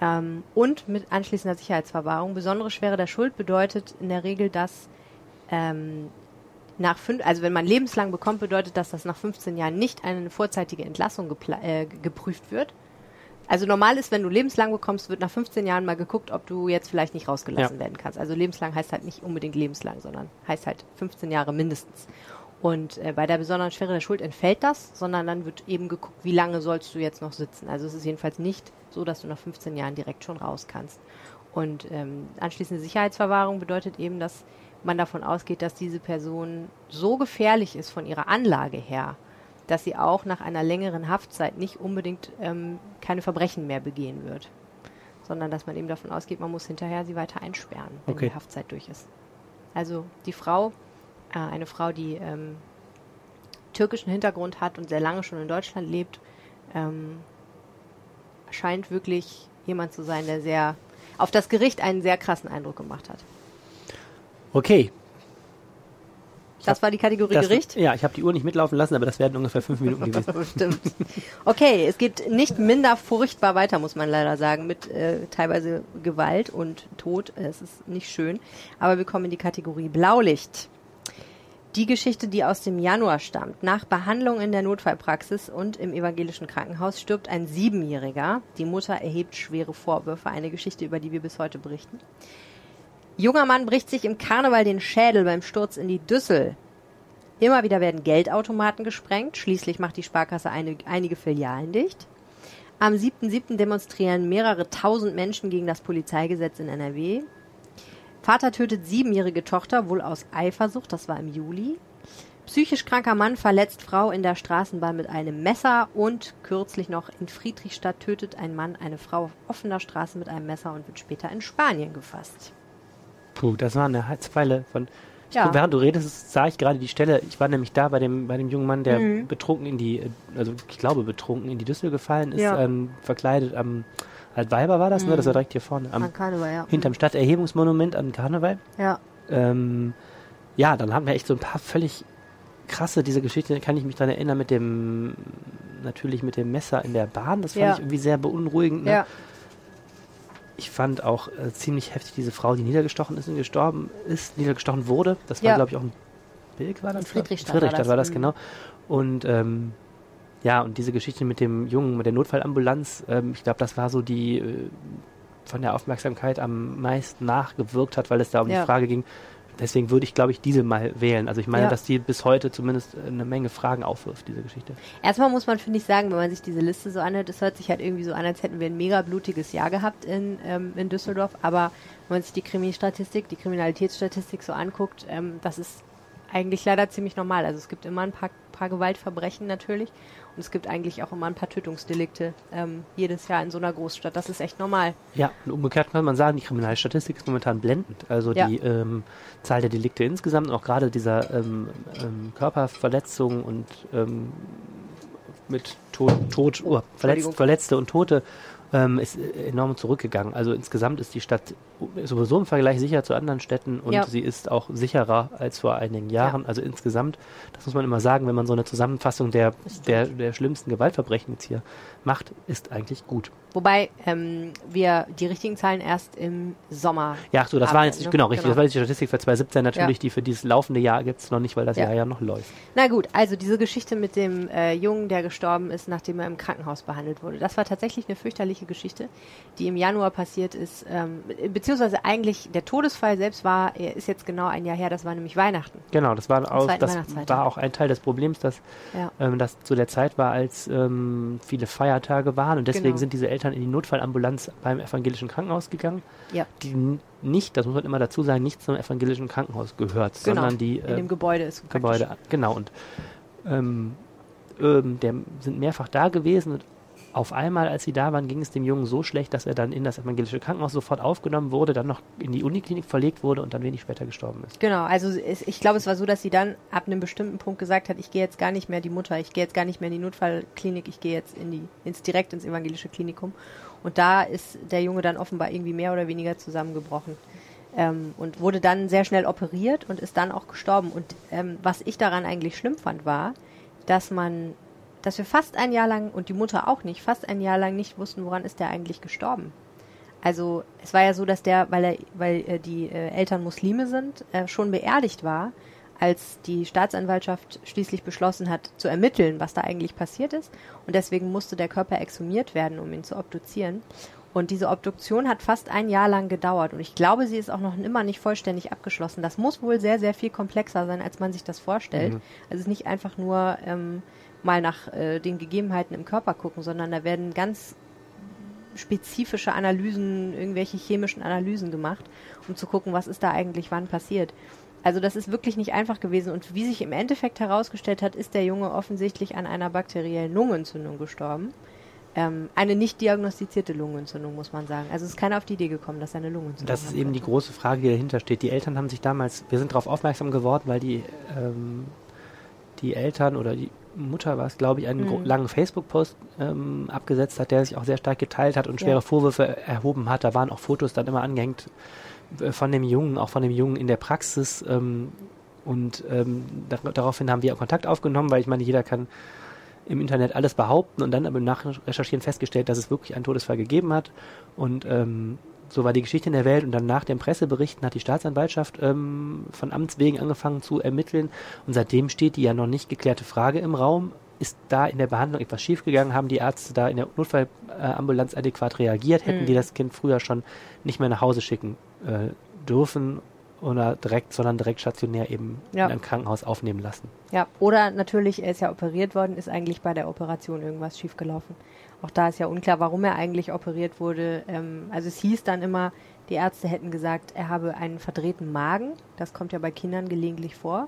ähm, und mit anschließender Sicherheitsverwahrung. Besondere Schwere der Schuld bedeutet in der Regel, dass ähm, nach fünf, also wenn man lebenslang bekommt, bedeutet das, dass nach 15 Jahren nicht eine vorzeitige Entlassung äh, geprüft wird. Also normal ist, wenn du lebenslang bekommst, wird nach 15 Jahren mal geguckt, ob du jetzt vielleicht nicht rausgelassen Ja. werden kannst. Also lebenslang heißt halt nicht unbedingt lebenslang, sondern heißt halt 15 Jahre mindestens. Und äh, bei der besonderen Schwere der Schuld entfällt das, sondern dann wird eben geguckt, wie lange sollst du jetzt noch sitzen. Also es ist jedenfalls nicht so, dass du nach 15 Jahren direkt schon raus kannst. Und ähm, anschließende Sicherheitsverwahrung bedeutet eben, dass man davon ausgeht, dass diese Person so gefährlich ist von ihrer Anlage her, dass sie auch nach einer längeren Haftzeit nicht unbedingt ähm, keine Verbrechen mehr begehen wird, sondern dass man eben davon ausgeht, man muss hinterher sie weiter einsperren, wenn Okay. die Haftzeit durch ist. Also die Frau, äh, eine Frau, die ähm, türkischen Hintergrund hat und sehr lange schon in Deutschland lebt, ähm, scheint wirklich jemand zu sein, der sehr auf das Gericht einen sehr krassen Eindruck gemacht hat. Okay. Das war die Kategorie Das, Gericht. ja, ich habe die Uhr nicht mitlaufen lassen, aber das werden ungefähr fünf Minuten gewesen. Stimmt. Okay, es geht nicht minder furchtbar weiter, muss man leider sagen, mit äh, teilweise Gewalt und Tod. Es ist nicht schön. Aber wir kommen in die Kategorie Blaulicht. Die Geschichte, die aus dem Januar stammt. Nach Behandlung in der Notfallpraxis und im evangelischen Krankenhaus stirbt ein Siebenjähriger. Die Mutter erhebt schwere Vorwürfe. Eine Geschichte, über die wir bis heute berichten. Junger Mann bricht sich im Karneval den Schädel beim Sturz in die Düssel. Immer wieder werden Geldautomaten gesprengt. Schließlich macht die Sparkasse eine, einige Filialen dicht. Am 7.7. demonstrieren mehrere tausend Menschen gegen das Polizeigesetz in NRW. Vater tötet siebenjährige Tochter, wohl aus Eifersucht, das war im Juli. Psychisch kranker Mann verletzt Frau in der Straßenbahn mit einem Messer und kürzlich noch in Friedrichstadt tötet ein Mann eine Frau auf offener Straße mit einem Messer und wird später in Spanien gefasst. Puh, das war eine Halsweile von. Ich Ja. guck, während du redest, sah ich gerade die Stelle. Ich war nämlich da bei dem, bei dem jungen Mann, der Mhm. betrunken in die, äh, also ich glaube betrunken in die Düssel gefallen ist, Ja. ähm, verkleidet am Altweiber war das, ne? Das war direkt hier vorne, am, An Karneval, ja. hinterm Stadterhebungsmonument an Karneval. Ja. Ähm, ja, dann hatten wir echt so ein paar völlig krasse, diese Geschichte, kann ich mich dran erinnern, mit dem, natürlich mit dem Messer in der Bahn. Das fand Ja. ich irgendwie sehr beunruhigend. Ne? Ja. Ich fand auch äh, ziemlich heftig diese Frau, die niedergestochen ist und gestorben ist, niedergestochen wurde. Das war, Ja. glaube ich, auch ein Bilk war das? Friedrichstadt Friedrichstadt war war das, das, mhm. genau. Und ähm, ja, und diese Geschichte mit dem Jungen, mit der Notfallambulanz, ähm, ich glaube, das war so die äh, von der Aufmerksamkeit am meisten nachgewirkt hat, weil es da um Ja. die Frage ging, deswegen würde ich, glaube ich, diese mal wählen. Also ich meine, Ja. dass die bis heute zumindest eine Menge Fragen aufwirft, diese Geschichte. Erstmal muss man, finde ich, sagen, wenn man sich diese Liste so anhört, es hört sich halt irgendwie so an, als hätten wir ein mega blutiges Jahr gehabt in, ähm, in Düsseldorf. Aber wenn man sich die Krimi-Statistik, die Kriminalitätsstatistik so anguckt, ähm, das ist eigentlich leider ziemlich normal. Also es gibt immer ein paar, paar Gewaltverbrechen natürlich und es gibt eigentlich auch immer ein paar Tötungsdelikte ähm, jedes Jahr in so einer Großstadt. Das ist echt normal. Ja, und umgekehrt kann man sagen, die Kriminalstatistik ist momentan blendend. Also Ja. die ähm, Zahl der Delikte insgesamt und auch gerade dieser ähm, ähm, Körperverletzungen und ähm, mit Tod, Tod oh, verletzt, Verletzte und Tote ähm, ist äh, enorm zurückgegangen. Also insgesamt ist die Stadt sowieso im Vergleich sicher zu anderen Städten und Ja. sie ist auch sicherer als vor einigen Jahren. Also insgesamt, das muss man immer sagen, wenn man so eine Zusammenfassung der, der, der schlimmsten Gewaltverbrechen jetzt hier macht, ist eigentlich gut. Wobei ähm, wir die richtigen Zahlen erst im Sommer. Ja, ach so, das haben war jetzt ne? genau, richtig. Genau. Das war jetzt die Statistik für 2017 natürlich, Ja. die für dieses laufende Jahr gibt es noch nicht, weil das Ja. Jahr ja noch läuft. Na gut, also diese Geschichte mit dem äh, Jungen, der gestorben ist, nachdem er im Krankenhaus behandelt wurde. Das war tatsächlich eine fürchterliche Geschichte, die im Januar passiert ist. Ähm, beziehungsweise eigentlich der Todesfall selbst war, er ist jetzt genau ein Jahr her, das war nämlich Weihnachten. Genau, das war, aus, das war auch ein Teil des Problems, dass Ja. ähm, das zu der Zeit war, als ähm, viele Feiertage waren und deswegen Genau. sind diese Eltern in die Notfallambulanz beim evangelischen Krankenhaus gegangen, Ja, die nicht, das muss man immer dazu sagen, nicht zum evangelischen Krankenhaus gehört, genau. sondern die in äh, dem Gebäude ist Gebäude, genau, und ähm, ähm, der sind mehrfach da gewesen und auf einmal, als sie da waren, ging es dem Jungen so schlecht, dass er dann in das evangelische Krankenhaus sofort aufgenommen wurde, dann noch in die Uniklinik verlegt wurde und dann wenig später gestorben ist. Genau, also es, ich glaube, es war so, dass sie dann ab einem bestimmten Punkt gesagt hat, ich gehe jetzt gar nicht mehr die Mutter, ich gehe jetzt gar nicht mehr in die Notfallklinik, ich gehe jetzt in die, ins direkt ins evangelische Klinikum. Und da ist der Junge dann offenbar irgendwie mehr oder weniger zusammengebrochen. Ähm, und wurde dann sehr schnell operiert und ist dann auch gestorben. Und ähm, was ich daran eigentlich schlimm fand, war, dass man, dass wir fast ein Jahr lang und die Mutter auch nicht, fast ein Jahr lang nicht wussten, woran ist der eigentlich gestorben. Also es war ja so, dass der, weil er, weil äh, die äh, Eltern Muslime sind, äh, schon beerdigt war, als die Staatsanwaltschaft schließlich beschlossen hat zu ermitteln, was da eigentlich passiert ist. Und deswegen musste der Körper exhumiert werden, um ihn zu obduzieren. Und diese Obduktion hat fast ein Jahr lang gedauert. Und ich glaube, sie ist auch noch immer nicht vollständig abgeschlossen. Das muss wohl sehr, sehr viel komplexer sein, als man sich das vorstellt. Mhm. Also es ist nicht einfach nur ähm, mal nach äh, den Gegebenheiten im Körper gucken, sondern da werden ganz spezifische Analysen, irgendwelche chemischen Analysen gemacht, um zu gucken, was ist da eigentlich wann passiert. Also das ist wirklich nicht einfach gewesen. Und wie sich im Endeffekt herausgestellt hat, ist der Junge offensichtlich an einer bakteriellen Lungenentzündung gestorben. Ähm, eine nicht diagnostizierte Lungenentzündung, muss man sagen. Also es ist keiner auf die Idee gekommen, dass er eine Lungenentzündung Das ist eben die große Frage, die dahinter steht. Die Eltern haben sich damals, wir sind darauf aufmerksam geworden, weil die, ähm, die Eltern oder die Mutter war es, glaube ich, einen Mhm. langen Facebook-Post ähm, abgesetzt hat, der sich auch sehr stark geteilt hat und schwere Ja. Vorwürfe erhoben hat. Da waren auch Fotos dann immer angehängt äh, von dem Jungen, auch von dem Jungen in der Praxis. Ähm, und ähm, dar daraufhin haben wir Kontakt aufgenommen, weil ich meine, jeder kann im Internet alles behaupten und dann aber im Nachrecherchieren festgestellt, dass es wirklich einen Todesfall gegeben hat. Und ähm, so war die Geschichte in der Welt. Und dann nach den Presseberichten hat die Staatsanwaltschaft ähm, von Amts wegen angefangen zu ermitteln. Und seitdem steht die ja noch nicht geklärte Frage im Raum. Ist da in der Behandlung etwas schiefgegangen? Haben die Ärzte da in der Notfallambulanz adäquat reagiert? Hätten Mhm. die das Kind früher schon nicht mehr nach Hause schicken äh, dürfen oder direkt, sondern direkt stationär eben Ja. in ein Krankenhaus aufnehmen lassen? Ja, oder natürlich, er ist ja operiert worden, ist eigentlich bei der Operation irgendwas schiefgelaufen. Auch da ist ja unklar, warum er eigentlich operiert wurde. Ähm, also es hieß dann immer, die Ärzte hätten gesagt, er habe einen verdrehten Magen. Das kommt ja bei Kindern gelegentlich vor.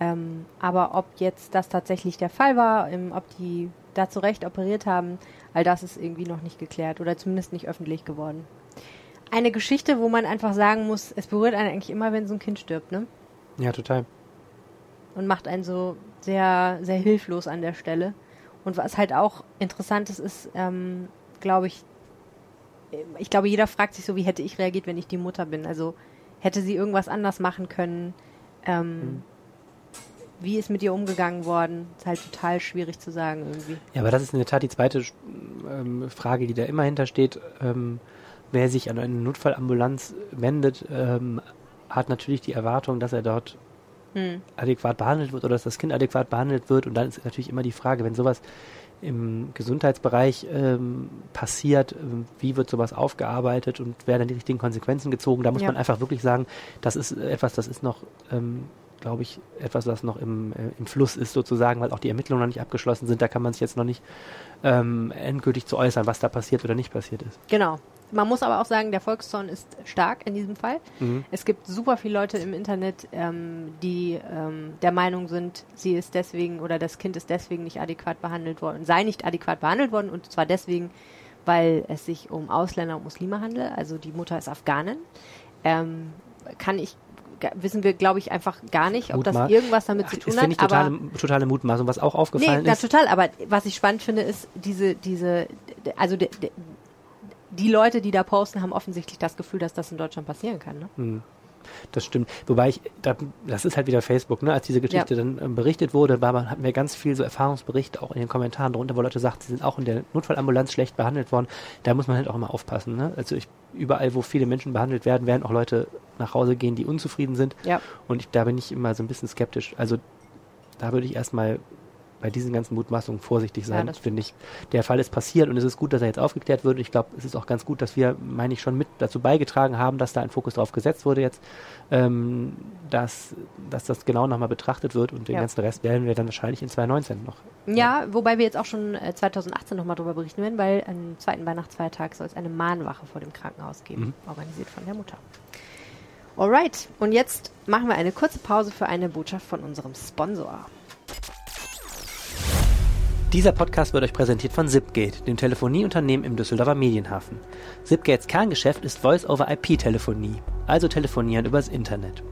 Ähm, aber ob jetzt das tatsächlich der Fall war, ähm, ob die da zu Recht operiert haben, all das ist irgendwie noch nicht geklärt oder zumindest nicht öffentlich geworden. Eine Geschichte, wo man einfach sagen muss, es berührt einen eigentlich immer, wenn so ein Kind stirbt, ne? Ja, total. und macht einen so sehr, sehr hilflos an der Stelle. Und was halt auch interessant ist, ist, ähm, glaube ich, ich glaube, jeder fragt sich so, wie hätte ich reagiert, wenn ich die Mutter bin. Also hätte sie irgendwas anders machen können? Ähm, Wie ist mit ihr umgegangen worden? Ist halt total schwierig zu sagen irgendwie. Ja, aber das ist in der Tat die zweite ähm, Frage, die da immer hintersteht. Ähm, wer sich an eine Notfallambulanz wendet, ähm, hat natürlich die Erwartung, dass er dort Hm. adäquat behandelt wird oder dass das Kind adäquat behandelt wird. Und dann ist natürlich immer die Frage, wenn sowas im Gesundheitsbereich ähm, passiert, ähm, wie wird sowas aufgearbeitet und werden dann die richtigen Konsequenzen gezogen. Da muss Ja. man einfach wirklich sagen, das ist etwas, das ist noch, ähm, glaube ich, etwas, was noch im, äh, im Fluss ist sozusagen, weil auch die Ermittlungen noch nicht abgeschlossen sind. Da kann man sich jetzt noch nicht ähm, endgültig zu äußern, was da passiert oder nicht passiert ist. Genau. Man muss aber auch sagen, der Volkszorn ist stark in diesem Fall. Mhm. Es gibt super viele Leute im Internet, ähm, die ähm, der Meinung sind, sie ist deswegen oder das Kind ist deswegen nicht adäquat behandelt worden, sei nicht adäquat behandelt worden und zwar deswegen, weil es sich um Ausländer und Muslime handelt. Also die Mutter ist Afghanin. Ähm, kann ich wissen wir, glaube ich, einfach gar nicht, ob das Mutma- irgendwas damit zu das tun finde hat. ich totale, totale Mutmaßung. Was auch Nee, aufgefallen na, ist, total, aber was ich spannend finde, ist diese, diese, also de, de, die Leute, die da posten, haben offensichtlich das Gefühl, dass das in Deutschland passieren kann. Ne? Hm. Das stimmt. Wobei ich, da, das ist halt wieder Facebook, ne? Als diese Geschichte dann ähm, berichtet wurde, war, man- hatten wir ganz viel so Erfahrungsberichte auch in den Kommentaren drunter, wo Leute sagten, sie sind auch in der Notfallambulanz schlecht behandelt worden. Da muss man halt auch immer aufpassen, ne? Also ich, überall, wo viele Menschen behandelt werden, werden auch Leute nach Hause gehen, die unzufrieden sind. Ja. Und ich, da bin ich immer so ein bisschen skeptisch. Also da würde ich erstmal bei diesen ganzen Mutmaßungen vorsichtig Ja, sein, das finde ich. Der Fall ist passiert und es ist gut, dass er jetzt aufgeklärt wird. Ich glaube, es ist auch ganz gut, dass wir, meine ich, schon mit dazu beigetragen haben, dass da ein Fokus drauf gesetzt wurde jetzt, ähm, dass, dass das genau nochmal betrachtet wird und den Ja. ganzen Rest werden wir dann wahrscheinlich in 2019 noch. Ja, wobei wir jetzt auch schon äh, 2018 nochmal drüber berichten werden, weil am zweiten Weihnachtsfeiertag soll es eine Mahnwache vor dem Krankenhaus geben, Mhm. organisiert von der Mutter. Alright, und jetzt machen wir eine kurze Pause für eine Botschaft von unserem Sponsor. Dieser Podcast wird euch präsentiert von Zipgate, dem Telefonieunternehmen im Düsseldorfer Medienhafen. Zipgates Kerngeschäft ist Voice-over-IP-Telefonie, also telefonieren übers Internet.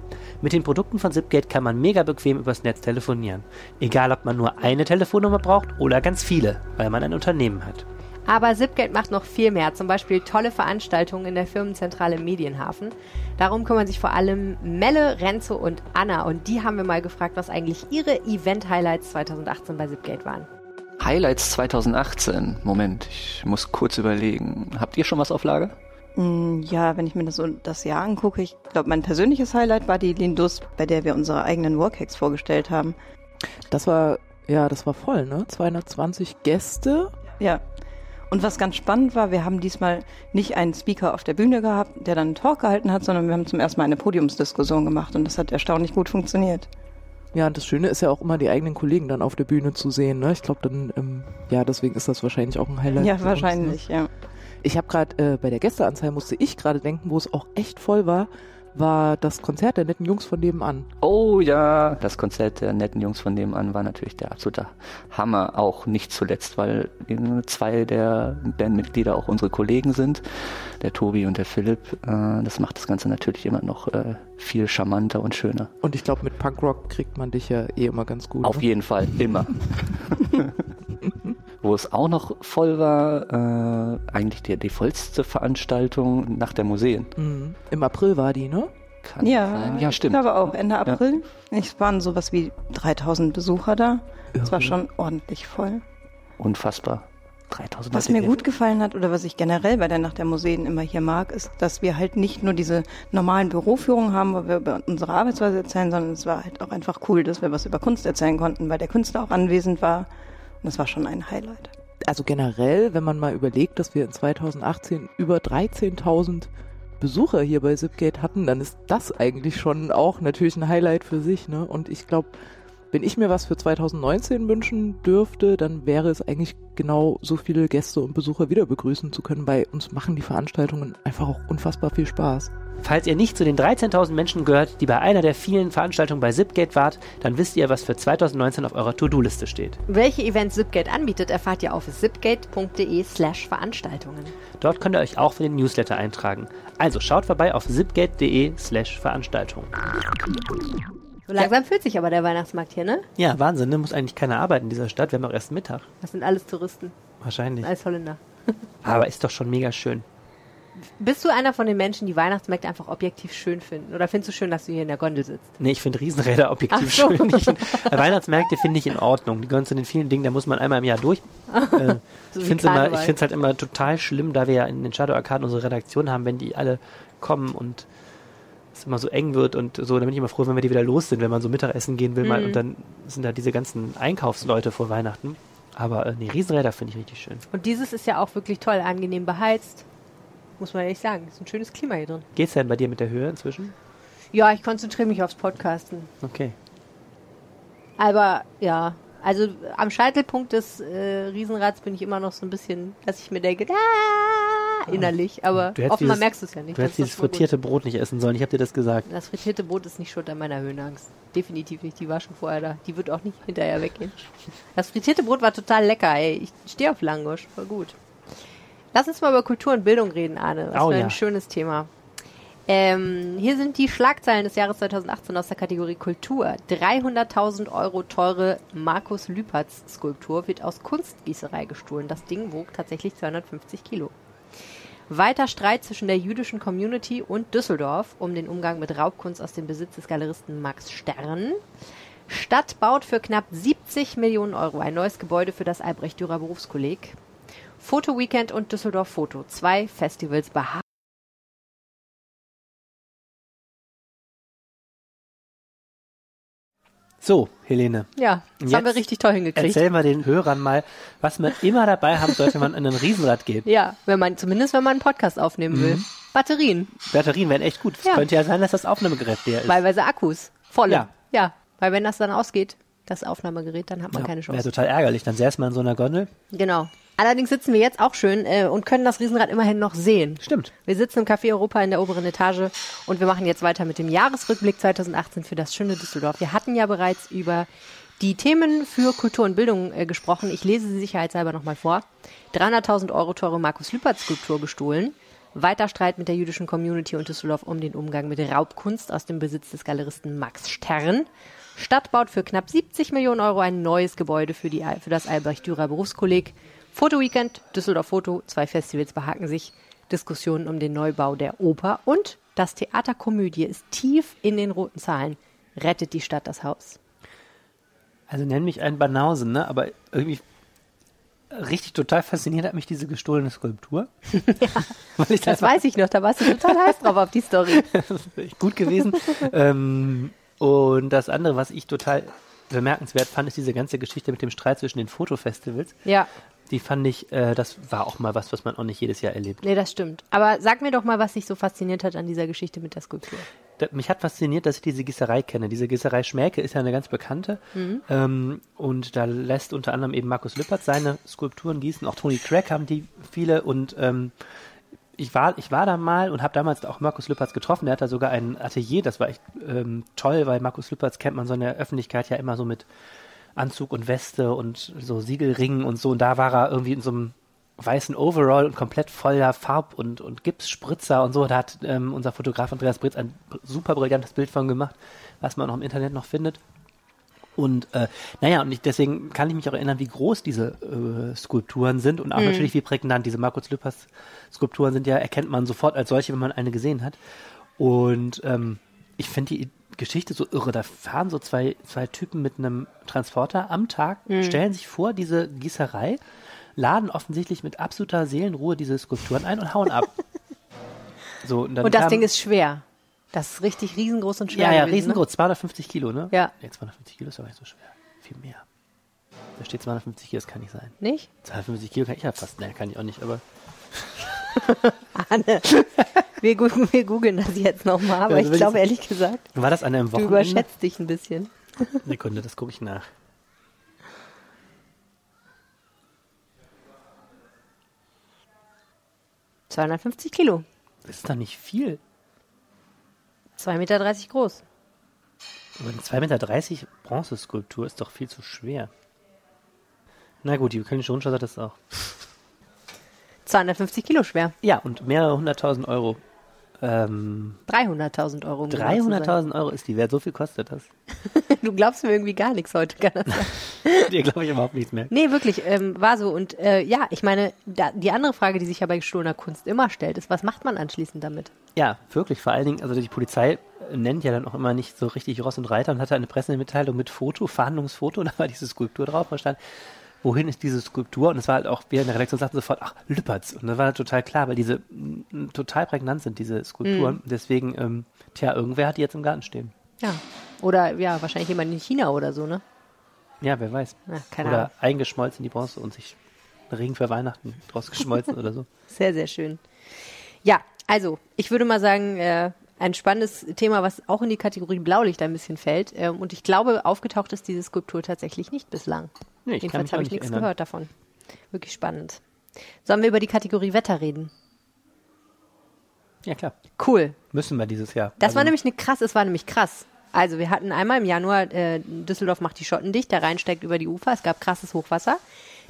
Mit den Produkten von Zipgate kann man mega bequem übers Netz telefonieren. Egal, ob man nur eine Telefonnummer braucht oder ganz viele, weil man ein Unternehmen hat. Aber Zipgate macht noch viel mehr, zum Beispiel tolle Veranstaltungen in der Firmenzentrale Medienhafen. Darum kümmern sich vor allem Melle, Renzo und Anna und die haben wir mal gefragt, was eigentlich ihre Event-Highlights 2018 bei Zipgate waren. Highlights 2018. Moment, ich muss kurz überlegen. Habt ihr schon was auf Lager? Mm, Ja, wenn ich mir das, so das Jahr angucke, ich glaube, mein persönliches Highlight war die Lindus, bei der wir unsere eigenen Workhacks vorgestellt haben. Das war, ja, das war voll, ne? 220 Gäste. Ja. Und was ganz spannend war, wir haben diesmal nicht einen Speaker auf der Bühne gehabt, der dann einen Talk gehalten hat, sondern wir haben zum ersten Mal eine Podiumsdiskussion gemacht und das hat erstaunlich gut funktioniert. Ja, und das Schöne ist ja auch immer, die eigenen Kollegen dann auf der Bühne zu sehen, ne? Ich glaube dann, ähm, ja, deswegen ist das wahrscheinlich auch ein Highlight. ja, für uns, wahrscheinlich, ja. ne? Ich habe gerade äh, bei der Gästeanzahl musste ich gerade denken, wo es auch echt voll war, war das Konzert der netten Jungs von nebenan. Oh ja, das Konzert der netten Jungs von nebenan war natürlich der absolute Hammer. Auch nicht zuletzt, weil äh, zwei der Bandmitglieder auch unsere Kollegen sind, der Tobi und der Philipp. Äh, Das macht das Ganze natürlich immer noch äh, viel charmanter und schöner. Und ich glaube, mit Punkrock kriegt man dich ja eh immer ganz gut. Auf ne? jeden Fall, immer. Wo es auch noch voll war, äh, eigentlich die, die vollste Veranstaltung nach der Museen. Mhm. Im April war die, ne? Kann Ja, sein. ja ich stimmt. glaube auch Ende April. Es waren sowas wie 3000 Besucher da. Es war schon ordentlich voll. Unfassbar. 3000 Was mir gut gefallen hat oder was ich generell bei der Nacht der Museen immer hier mag, ist, dass wir halt nicht nur diese normalen Büroführungen haben, wo wir über unsere Arbeitsweise erzählen, sondern es war halt auch einfach cool, dass wir was über Kunst erzählen konnten, weil der Künstler auch anwesend war. Und das war schon ein Highlight. Also generell, wenn man mal überlegt, dass wir in 2018 über 13.000 Besucher hier bei Zipgate hatten, dann ist das eigentlich schon auch natürlich ein Highlight für sich, ne? Und ich glaube, wenn ich mir was für 2019 wünschen dürfte, dann wäre es eigentlich genau so viele Gäste und Besucher wieder begrüßen zu können. Bei uns machen die Veranstaltungen einfach auch unfassbar viel Spaß. Falls ihr nicht zu den 13.000 Menschen gehört, die bei einer der vielen Veranstaltungen bei Zipgate wart, dann wisst ihr, was für 2019 auf eurer To-Do-Liste steht. Welche Events Zipgate anbietet, erfahrt ihr auf zipgate.de slash Veranstaltungen. Dort könnt ihr euch auch für den Newsletter eintragen. Also schaut vorbei auf zipgate.de slash Veranstaltung. So langsam fühlt sich aber der Weihnachtsmarkt hier, ne? Ja, Wahnsinn, ne? Muss eigentlich keiner arbeiten in dieser Stadt. Wir haben auch erst Mittag. Das sind alles Touristen, Wahrscheinlich. alles Holländer. Aber ist doch schon mega schön. Bist du einer von den Menschen, die Weihnachtsmärkte einfach objektiv schön finden? Oder findest du schön, dass du hier in der Gondel sitzt? Nee, ich finde Riesenräder objektiv so. schön. Ich Weihnachtsmärkte finde ich in Ordnung. Die gehören zu den vielen Dingen, da muss man einmal im Jahr durch. Äh, So ich finde es halt immer total schlimm, da wir ja in den Shadow Arcaden unsere Redaktion haben, wenn die alle kommen und es immer so eng wird und so, dann bin ich immer froh, wenn wir die wieder los sind, wenn man so Mittagessen gehen will mal Mhm. und dann sind da diese ganzen Einkaufsleute vor Weihnachten. Aber äh, nee, Riesenräder finde ich richtig schön. Und dieses ist ja auch wirklich toll, angenehm beheizt. Muss man ehrlich sagen. Ist ein schönes Klima hier drin. Geht's denn bei dir mit der Höhe inzwischen? Ja, ich konzentriere mich aufs Podcasten. Okay. Aber ja, also am Scheitelpunkt des äh, Riesenrads bin ich immer noch so ein bisschen, dass ich mir denke, ah, innerlich. Aber offenbar dieses- merkst du es ja nicht. Du Das hättest dieses voll gut. frittierte Brot nicht essen sollen. Ich habe dir das gesagt. Das frittierte Brot ist nicht schuld an meiner Höhenangst. Definitiv nicht. Die war schon vorher da. Die wird auch nicht hinterher weggehen. Das frittierte Brot war total lecker, ey. Ich stehe auf Langosch. Voll gut. Lass uns mal über Kultur und Bildung reden, Arne. Was Oh, für ein ja. schönes Thema. Ähm, hier sind die Schlagzeilen des Jahres 2018 aus der Kategorie Kultur. 300.000 Euro teure Markus Lüpertz Skulptur wird aus Kunstgießerei gestohlen. Das Ding wog tatsächlich 250 Kilo. Weiter Streit zwischen der jüdischen Community und Düsseldorf um den Umgang mit Raubkunst aus dem Besitz des Galeristen Max Stern. Stadt baut für knapp 70 Millionen Euro ein neues Gebäude für das Albrecht Dürer Berufskolleg. Foto Weekend und Düsseldorf Foto. Zwei Festivals beharren. So, Helene, Ja, das haben wir richtig toll hingekriegt. erzähl mal den Hörern mal, was man immer dabei haben sollte, wenn man in ein Riesenrad geht. Ja, wenn man, zumindest wenn man einen Podcast aufnehmen will. Batterien, Batterien wären echt gut. Es Ja. könnte ja sein, dass das Aufnahmegerät leer ist. wahlweise Akkus. Volle. Ja. ja. Weil wenn das dann ausgeht, das Aufnahmegerät, dann hat man keine Wäre Chance. total ärgerlich. Dann säß man in so einer Gondel. Genau. Allerdings sitzen wir jetzt auch schön äh, und können das Riesenrad immerhin noch sehen. Stimmt. Wir sitzen im Café Europa in der oberen Etage und wir machen jetzt weiter mit dem Jahresrückblick 2018 für das schöne Düsseldorf. Wir hatten ja bereits über die Themen für Kultur und Bildung äh, gesprochen. Ich lese sie sicherheitshalber nochmal vor. 300.000 Euro teure Markus Lüpertz Skulptur gestohlen. Weiter Streit mit der jüdischen Community und Düsseldorf um den Umgang mit Raubkunst aus dem Besitz des Galeristen Max Stern. Stadt baut für knapp 70 Millionen Euro ein neues Gebäude für, die, für das Albrecht-Dürer Berufskolleg. Fotoweekend, Düsseldorf Foto, zwei Festivals behaken sich. Diskussionen um den Neubau der Oper und das Theaterkomödie ist tief in den roten Zahlen. Rettet die Stadt das Haus. Also nenn mich einen Banausen, ne? Aber irgendwie richtig total fasziniert hat mich diese gestohlene Skulptur. Weil ich Das weiß ich noch, da warst du total heiß drauf auf die Story. das ist gut gewesen. ähm, und das andere, was ich total bemerkenswert fand, ist diese ganze Geschichte mit dem Streit zwischen den Fotofestivals. Ja, Die fand ich, äh, das war auch mal was, was man auch nicht jedes Jahr erlebt. nee, das stimmt. Aber sag mir doch mal, was dich so fasziniert hat an dieser Geschichte mit der Skulptur. Da, mich hat fasziniert, dass ich diese Gießerei kenne. Diese Gießerei Schmäke ist ja eine ganz bekannte. Ähm, und da lässt unter anderem eben Markus Lüppert seine Skulpturen gießen. Auch Tony Craig haben die viele. Und ähm, ich, war, ich war da mal und habe damals auch Markus Lüppertz getroffen. Der hat da sogar ein Atelier. Das war echt ähm, toll, weil Markus Lüppertz kennt man so in der Öffentlichkeit ja immer so mit Anzug und Weste und so Siegelringen und so. Und da war er irgendwie in so einem weißen Overall und komplett voller Farb- und, und Gipsspritzer und so. Da hat ähm, unser Fotograf Andreas Britz ein super brillantes Bild von gemacht, was man auch im Internet noch findet. Und äh, naja, und ich, deswegen kann ich mich auch erinnern, wie groß diese äh, Skulpturen sind und auch natürlich wie prägnant. Diese Markus Lüppers Skulpturen sind ja, erkennt man sofort als solche, wenn man eine gesehen hat. Und ähm, ich finde die Geschichte so irre. Da fahren so zwei, zwei Typen mit einem Transporter am Tag, stellen sich vor diese Gießerei, laden offensichtlich mit absoluter Seelenruhe diese Skulpturen ein und hauen ab. so, und dann Und das kam- Ding ist schwer. Das ist richtig riesengroß und schwer. ja, ja, gewesen, riesengroß, 250 Kilo, ne? Ja. Nee, 250 Kilo ist aber nicht so schwer. Viel mehr. Da steht 250 Kilo, das kann nicht sein. Ne? Nicht? 250 Kilo kann ich ja fast, ne, kann ich auch nicht, aber Anne, wir, gu- wir googeln das jetzt nochmal, aber Ja, ich glaube ehrlich gesagt, war das an einem du Wochenende? überschätzt dich ein bisschen. Sekunde, das gucke ich nach. Mhm. 250 Kilo. Das ist doch nicht viel. 2,30 Meter groß. Aber eine 2,30 Meter Bronzeskulptur ist doch viel zu schwer. Na gut, die Kölnische Rundschau sagt das auch. 250 Kilo schwer. Ja, und mehrere hunderttausend Euro. Ähm, 300.000 Euro. um genau zu sein. 300.000 Euro ist die wert. So viel kostet das. Du glaubst mir irgendwie gar nichts heute. Kann das sein? Dir glaube ich überhaupt nichts mehr. Nee, wirklich, ähm, war so. Und äh, ja, ich meine, da, die andere Frage, die sich ja bei gestohlener Kunst immer stellt, ist, was macht man anschließend damit? Ja, wirklich. Vor allen Dingen, also die Polizei nennt ja dann auch immer nicht so richtig Ross und Reiter und hatte eine Pressemitteilung mit Foto, Fahndungsfoto, da war diese Skulptur drauf und stand, wohin ist diese Skulptur? Und es war halt auch, wir in der Redaktion sagten sofort, ach, Lüppertz. Und das war total klar, weil diese m, total prägnant sind, diese Skulpturen. Deswegen, ähm, tja, irgendwer hat die jetzt im Garten stehen. Ja. Oder ja, wahrscheinlich jemand in China oder so, ne? Ja, wer weiß. Ja, keine oder Ahnung. eingeschmolzen die Bronze und sich Regen für Weihnachten draus geschmolzen oder so. Sehr, sehr schön. Ja, also ich würde mal sagen, äh, ein spannendes Thema, was auch in die Kategorie Blaulicht ein bisschen fällt. Ähm, und ich glaube, aufgetaucht ist diese Skulptur tatsächlich nicht bislang. Nee, ich Jedenfalls habe ich nicht nichts erinnern. gehört davon. Wirklich spannend. Sollen wir über die Kategorie Wetter reden? Ja, klar. Cool. Müssen wir dieses Jahr. Das Also, war nämlich eine krass, es war nämlich krass. Also wir hatten einmal im Januar, äh, Düsseldorf macht die Schotten dicht, der Rhein steigt über die Ufer, es gab krasses Hochwasser.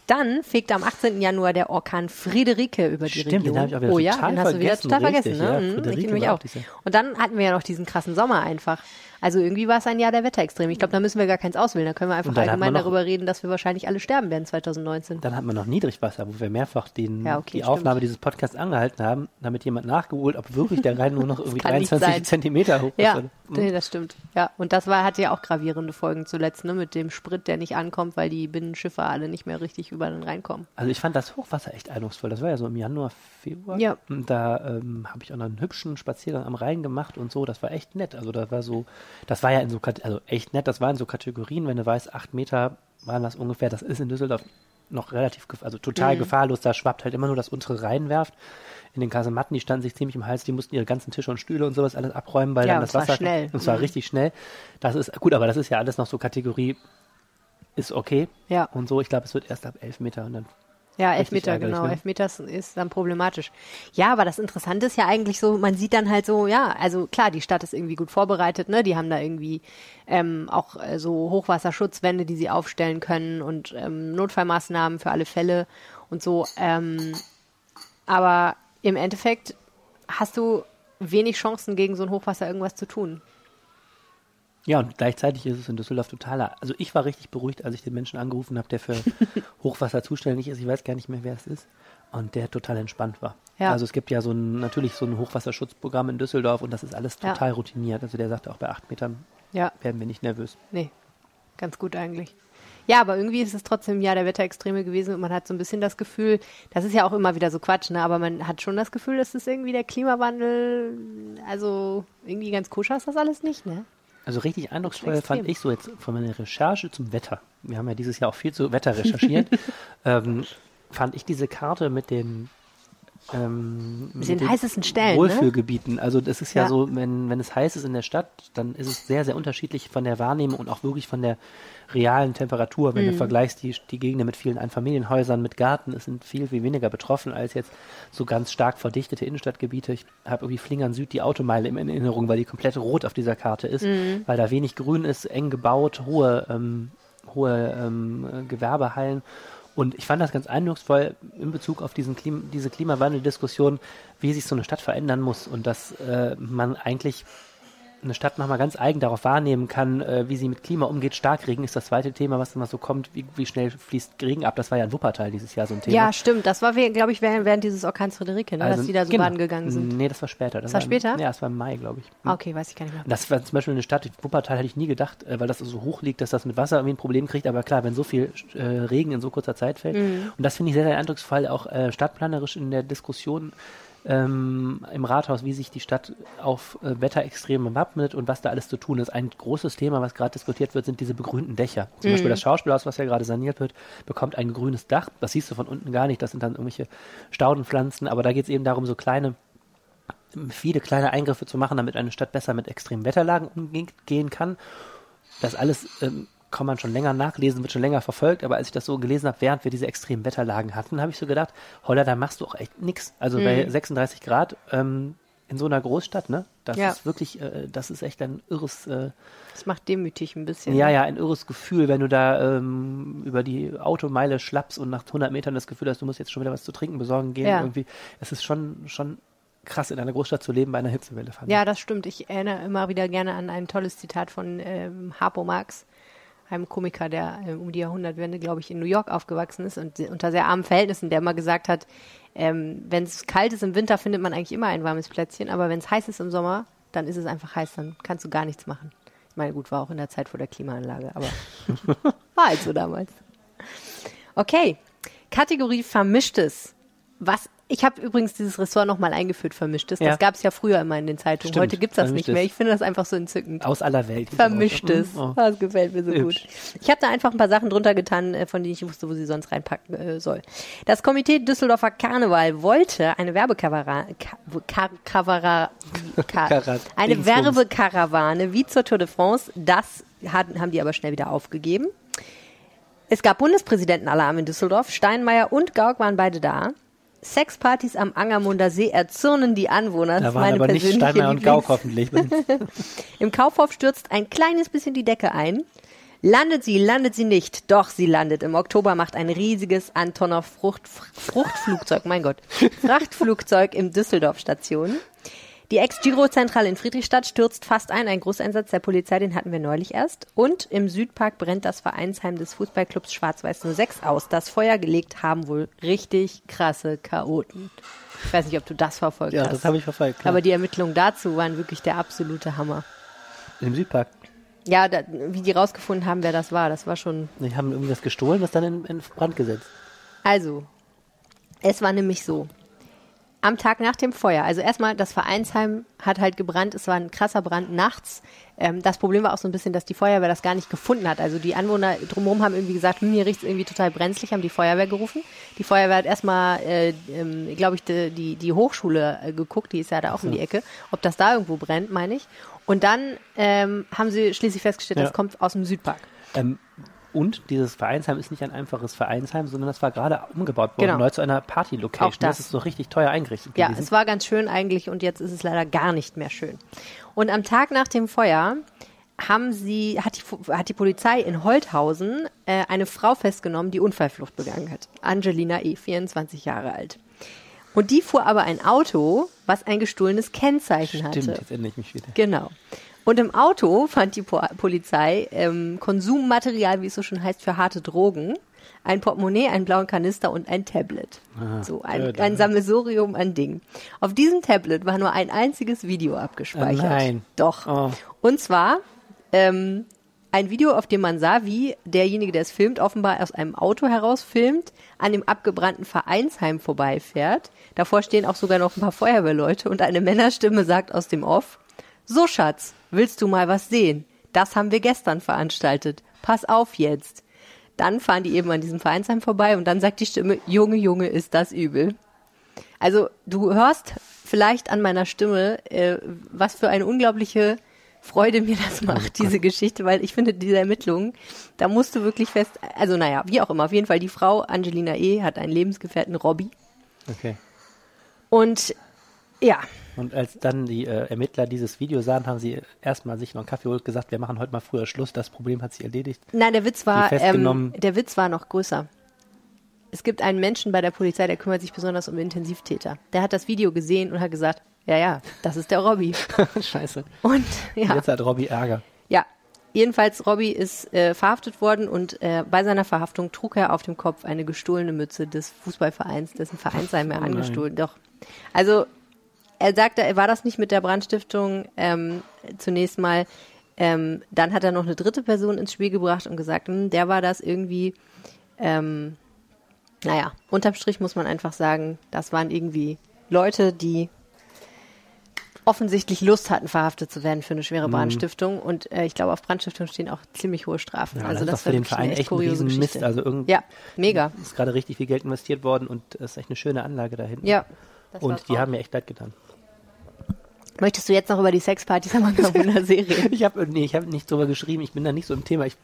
Dann fegte am 18. Januar der Orkan Friederike über die Stimmt, den Region. hab ich auch wieder oh ja, den hast du wieder vergessen, total richtig, vergessen, ne? ja. Mhm, ich war auch. Und dann hatten wir ja noch diesen krassen Sommer einfach. Also irgendwie war es ein Jahr der Wetterextreme. Ich glaube, da müssen wir gar keins auswählen. Da können wir einfach allgemein noch- darüber reden, dass wir wahrscheinlich alle sterben werden 2019. Dann hat man noch Niedrigwasser, wo wir mehrfach den, Ja, okay, die stimmt. Aufnahme dieses Podcasts angehalten haben, damit jemand nachgeholt, ob wirklich der Rhein nur noch irgendwie kann nicht 23 sein. Zentimeter hoch ist. Ja, nee, das stimmt. Ja, und das war, hatte ja auch gravierende Folgen zuletzt, ne, mit dem Sprit, der nicht ankommt, weil die Binnenschiffe alle nicht mehr richtig über den Rhein kommen. Also ich fand das Hochwasser echt eindrucksvoll. Das war ja so im Januar, Februar. Ja. Und da ähm, habe ich auch noch einen hübschen Spaziergang am Rhein gemacht und so. Das war echt nett. Also da war so, das war ja in so, also echt nett. Das war in so Kategorien, wenn du weißt, acht Meter waren das ungefähr. Das ist in Düsseldorf noch relativ, also total Mhm. gefahrlos. Da schwappt halt immer nur das untere Rheinwerft. In den Kasematten, die standen sich ziemlich im Hals, die mussten ihre ganzen Tische und Stühle und sowas alles abräumen, weil Ja, dann und das zwar Wasser. schnell. Und zwar Mhm. richtig schnell. Das ist gut, aber das ist ja alles noch so Kategorie, ist okay. Ja. Und so, ich glaube, es wird erst ab elf Meter und dann Ja, Elfmeter, ärgerlich, genau. ne? Elfmeter ist- ist dann problematisch. Ja, aber das Interessante ist ja eigentlich so, man sieht dann halt so, ja, also klar, die Stadt ist irgendwie gut vorbereitet, ne? Die haben da irgendwie ähm, auch äh, so Hochwasserschutzwände, die sie aufstellen können und ähm, Notfallmaßnahmen für alle Fälle und so. Ähm, aber im Endeffekt hast du wenig Chancen, gegen so ein Hochwasser irgendwas zu tun. Ja, und gleichzeitig ist es in Düsseldorf totaler. Also ich war richtig beruhigt, als ich den Menschen angerufen habe, der für Hochwasser zuständig ist. Ich weiß gar nicht mehr, wer es ist. Und der total entspannt war. Ja. Also es gibt ja so ein, natürlich so ein Hochwasserschutzprogramm in Düsseldorf und das ist alles Ja. total routiniert. Also der sagte auch bei acht Metern Ja. werden wir nicht nervös. Nee, ganz gut eigentlich. Ja, aber irgendwie ist es trotzdem Jahr der Wetterextreme gewesen und man hat so ein bisschen das Gefühl, das ist ja auch immer wieder so Quatsch, ne? aber man hat schon das Gefühl, dass es irgendwie der Klimawandel, also irgendwie ganz koscher ist das alles nicht, ne? Also richtig eindrucksvoll fand ich so jetzt von meiner Recherche zum Wetter. Wir haben ja dieses Jahr auch viel zu Wetter recherchiert. ähm, fand ich diese Karte mit den ähm, Mit den heißesten Stellen, ne? Wohlfühlgebieten. Also das ist ja, Ja. so, wenn, wenn es heiß ist in der Stadt, dann ist es sehr, sehr unterschiedlich von der Wahrnehmung und auch wirklich von der realen Temperatur. Wenn du Mhm. vergleichst die, die Gegenden mit vielen Einfamilienhäusern, mit Garten, es sind viel, viel weniger betroffen als jetzt so ganz stark verdichtete Innenstadtgebiete. Ich habe irgendwie Flingern Süd die Automeile in Erinnerung, weil die komplett rot auf dieser Karte ist, Mhm. weil da wenig Grün ist, eng gebaut, hohe, ähm, hohe ähm, äh, Gewerbehallen. Und ich fand das ganz eindrucksvoll in Bezug auf diesen Klim diese Klimawandeldiskussion, wie sich so eine Stadt verändern muss und dass äh, man eigentlich eine Stadt manchmal ganz eigen darauf wahrnehmen kann, äh, wie sie mit Klima umgeht. Starkregen ist das zweite Thema, was immer so kommt. Wie, wie schnell fließt Regen ab? Das war ja in Wuppertal dieses Jahr so ein Thema. Ja, stimmt. Das war, glaube ich, während, während dieses Orkans Friederike, ne? dass die da so genau. baden gegangen sind. Nee, das war später. Das war später? Im, ja, das war im Mai, glaube ich. Ah, okay, weiß ich gar nicht mehr. Das war zum Beispiel eine Stadt, Wuppertal hätte ich nie gedacht, äh, weil das so hoch liegt, dass das mit Wasser irgendwie ein Problem kriegt. Aber klar, wenn so viel äh, Regen in so kurzer Zeit fällt. Mhm. Und das finde ich sehr, sehr eindrucksvoll, auch äh, stadtplanerisch in der Diskussion ähm, im Rathaus, wie sich die Stadt auf äh, Wetterextreme wappnet und was da alles zu tun ist. Ein großes Thema, was gerade diskutiert wird, sind diese begrünten Dächer. Zum Beispiel das Schauspielhaus, was ja gerade saniert wird, bekommt ein grünes Dach. Das siehst du von unten gar nicht. Das sind dann irgendwelche Staudenpflanzen. Aber da geht es eben darum, so kleine viele kleine Eingriffe zu machen, damit eine Stadt besser mit extremen Wetterlagen umgehen kann. Das alles ähm, kann man schon länger nachlesen, wird schon länger verfolgt, aber als ich das so gelesen habe, während wir diese extremen Wetterlagen hatten, habe ich so gedacht, holla, da machst du auch echt nix. Also bei 36 Grad ähm, in so einer Großstadt, ne? Das Ja. ist wirklich, äh, das ist echt ein irres, äh, Das macht demütig ein bisschen. ja, ja, ein irres Gefühl, wenn du da ähm, über die Automeile schlappst und nach 100 Metern das Gefühl hast, du musst jetzt schon wieder was zu trinken besorgen gehen. Ja. Irgendwie, es ist schon, schon krass, in einer Großstadt zu leben bei einer Hitzewelle. Fand Ja, das stimmt. Ich erinnere immer wieder gerne an ein tolles Zitat von ähm, Harpo Marx, einem Komiker, der ähm, um die Jahrhundertwende, glaube ich, in New York aufgewachsen ist und unter sehr armen Verhältnissen, der immer gesagt hat, ähm, wenn es kalt ist im Winter, findet man eigentlich immer ein warmes Plätzchen, aber wenn es heiß ist im Sommer, dann ist es einfach heiß, dann kannst du gar nichts machen. Ich meine, gut, war auch in der Zeit vor der Klimaanlage, aber war halt so damals. Okay, Kategorie Vermischtes. Was Ich habe übrigens dieses Ressort nochmal eingeführt, vermischtes. Ja. Das gab es ja früher immer in den Zeitungen. Stimmt, Heute gibt's das nicht mehr. Ich finde das einfach so entzückend. Aus aller Welt. Vermischtes. Oh. Das gefällt mir so Hübsch. gut. Ich habe da einfach ein paar Sachen drunter getan, äh, von denen ich wusste, wo sie sonst reinpacken äh, soll. Das Komitee Düsseldorfer Karneval wollte eine Werbekarawane, Ka Kar Kavara- Ka Karat- eine. Werbekarawane wie zur Tour de France. Das hatten, haben die aber schnell wieder aufgegeben. Es gab Bundespräsidentenalarm in Düsseldorf. Steinmeier und Gauck waren beide da. Sexpartys am Angermunder See erzürnen die Anwohner. Da waren meine aber nicht Steinmeier und Gauck hoffentlich. im Kaufhof stürzt ein kleines bisschen die Decke ein. Landet sie, landet sie nicht. Doch, sie landet. Im Oktober macht ein riesiges Antonov Frucht, Fruchtflugzeug, mein Gott, Frachtflugzeug im Düsseldorf Station. Die Ex-Giro-Zentrale in Friedrichstadt stürzt fast ein. Ein Großeinsatz der Polizei, den hatten wir neulich erst. Und im Südpark brennt das Vereinsheim des Fußballclubs Schwarz-Weiß 06 aus. Das Feuer gelegt haben wohl richtig krasse Chaoten. Ich weiß nicht, ob du das verfolgt ja, hast. das habe ich verfolgt. klar. Aber die Ermittlungen dazu waren wirklich der absolute Hammer. Im Südpark. Ja, da, wie die rausgefunden haben, wer das war, das war schon. Die haben irgendwie was gestohlen, das dann in, in Brand gesetzt. Also, es war nämlich so. Am Tag nach dem Feuer, also erstmal, das Vereinsheim hat halt gebrannt, es war ein krasser Brand nachts. Ähm, das Problem war auch so ein bisschen, dass die Feuerwehr das gar nicht gefunden hat. Also die Anwohner drumherum haben irgendwie gesagt, hm, hier riecht es irgendwie total brenzlig, haben die Feuerwehr gerufen. Die Feuerwehr hat erstmal, äh, ähm, glaube ich, die, die, die Hochschule äh, geguckt, die ist ja da auch um die Ecke, ob das da irgendwo brennt, meine ich. Und dann ähm, haben sie schließlich festgestellt, Ja. das kommt aus dem Südpark. Ähm, und dieses Vereinsheim ist nicht ein einfaches Vereinsheim, sondern das war gerade umgebaut worden, Genau. neu zu einer Party-Location. Auch das. das ist so richtig teuer eingerichtet Ja, gewesen. es war ganz schön eigentlich und jetzt ist es leider gar nicht mehr schön. Und am Tag nach dem Feuer haben sie, hat die, hat die Polizei in Holthausen äh, eine Frau festgenommen, die Unfallflucht begangen hat. Angelina E., 24 Jahre alt. Und die fuhr aber ein Auto, was ein gestohlenes Kennzeichen Stimmt, hatte. jetzt erinnere ich mich wieder. Genau. Und im Auto fand die po Polizei ähm, Konsummaterial, wie es so schon heißt, für harte Drogen. Ein Portemonnaie, einen blauen Kanister und ein Tablet. so ein, blöd, ein ja. Sammelsurium an Dingen. Auf diesem Tablet war nur ein einziges Video abgespeichert. Ah, nein. Doch. Oh. Und zwar ähm, ein Video, auf dem man sah, wie derjenige, der es filmt, offenbar aus einem Auto heraus filmt, an dem abgebrannten Vereinsheim vorbeifährt. Davor stehen auch sogar noch ein paar Feuerwehrleute und eine Männerstimme sagt aus dem Off, so Schatz, willst du mal was sehen? Das haben wir gestern veranstaltet. Pass auf jetzt. Dann fahren die eben an diesem Vereinsheim vorbei und dann sagt die Stimme, Junge, Junge, ist das übel. Also du hörst vielleicht an meiner Stimme, äh, was für eine unglaubliche Freude mir das macht, diese Geschichte, weil ich finde, diese Ermittlungen, da musst du wirklich fest, also naja, wie auch immer, auf jeden Fall die Frau Angelina E. hat einen Lebensgefährten, Robby. Okay. Und ja, Und als dann die äh, Ermittler dieses Video sahen, haben sie erstmal sich noch einen Kaffee geholt und gesagt, wir machen heute mal früher Schluss, das Problem hat sich erledigt. nein, der Witz war, ähm, der Witz war noch größer. Es gibt einen Menschen bei der Polizei, der kümmert sich besonders um Intensivtäter. Der hat das Video gesehen und hat gesagt, ja, ja, das ist der Robby. Scheiße. Und ja. Jetzt hat Robby Ärger. Ja, jedenfalls Robby ist äh, verhaftet worden und äh, bei seiner Verhaftung trug er auf dem Kopf eine gestohlene Mütze des Fußballvereins, dessen Vereinsheim er Oh nein. angestohlen. Doch. Also er sagte, er war das nicht mit der Brandstiftung ähm, zunächst mal. Ähm, dann hat er noch eine dritte Person ins Spiel gebracht und gesagt, hm, der war das irgendwie. Ähm, naja, unterm Strich muss man einfach sagen, das waren irgendwie Leute, die offensichtlich Lust hatten, verhaftet zu werden für eine schwere Brandstiftung. Und äh, ich glaube, auf Brandstiftung stehen auch ziemlich hohe Strafen. Ja, also das, das doch für war den Verein echt ein kuriose Riesenmist. Also irgendwie ja, mega. ist gerade richtig viel Geld investiert worden und es ist echt eine schöne Anlage da hinten. Ja. das war Und die haben mir echt leid getan. Möchtest du jetzt noch über die Sexpartys am Angabuner See reden? Ich habe nee, ich hab nicht drüber geschrieben, ich bin da nicht so im Thema. Ich,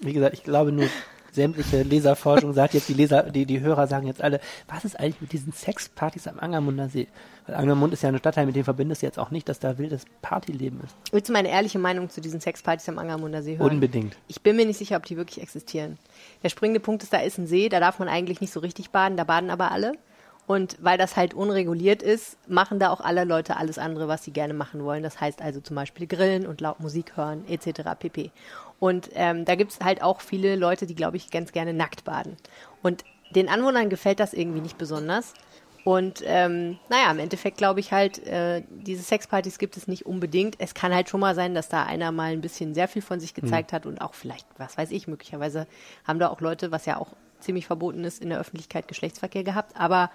wie gesagt, ich glaube nur, sämtliche Leserforschung sagt jetzt, die Leser, die, die Hörer sagen jetzt alle, was ist eigentlich mit diesen Sexpartys am Angermunder See? Weil Angermund ist ja ein Stadtteil, mit dem verbindest du jetzt auch nicht, dass da wildes Partyleben ist. Willst du meine ehrliche Meinung zu diesen Sexpartys am Angermunder See hören? Unbedingt. Ich bin mir nicht sicher, ob die wirklich existieren. Der springende Punkt ist, da ist ein See, da darf man eigentlich nicht so richtig baden, da baden aber alle. Und weil das halt unreguliert ist, machen da auch alle Leute alles andere, was sie gerne machen wollen. Das heißt also zum Beispiel grillen und laut Musik hören, etc. pp. Und ähm, da gibt's halt auch viele Leute, die, glaube ich, ganz gerne nackt baden. Und den Anwohnern gefällt das irgendwie nicht besonders. Und ähm, naja, im Endeffekt glaube ich halt, äh, diese Sexpartys gibt es nicht unbedingt. Es kann halt schon mal sein, dass da einer mal ein bisschen sehr viel von sich gezeigt hat und auch vielleicht, was weiß ich, möglicherweise haben da auch Leute, was ja auch ziemlich verboten ist, in der Öffentlichkeit Geschlechtsverkehr gehabt. Aber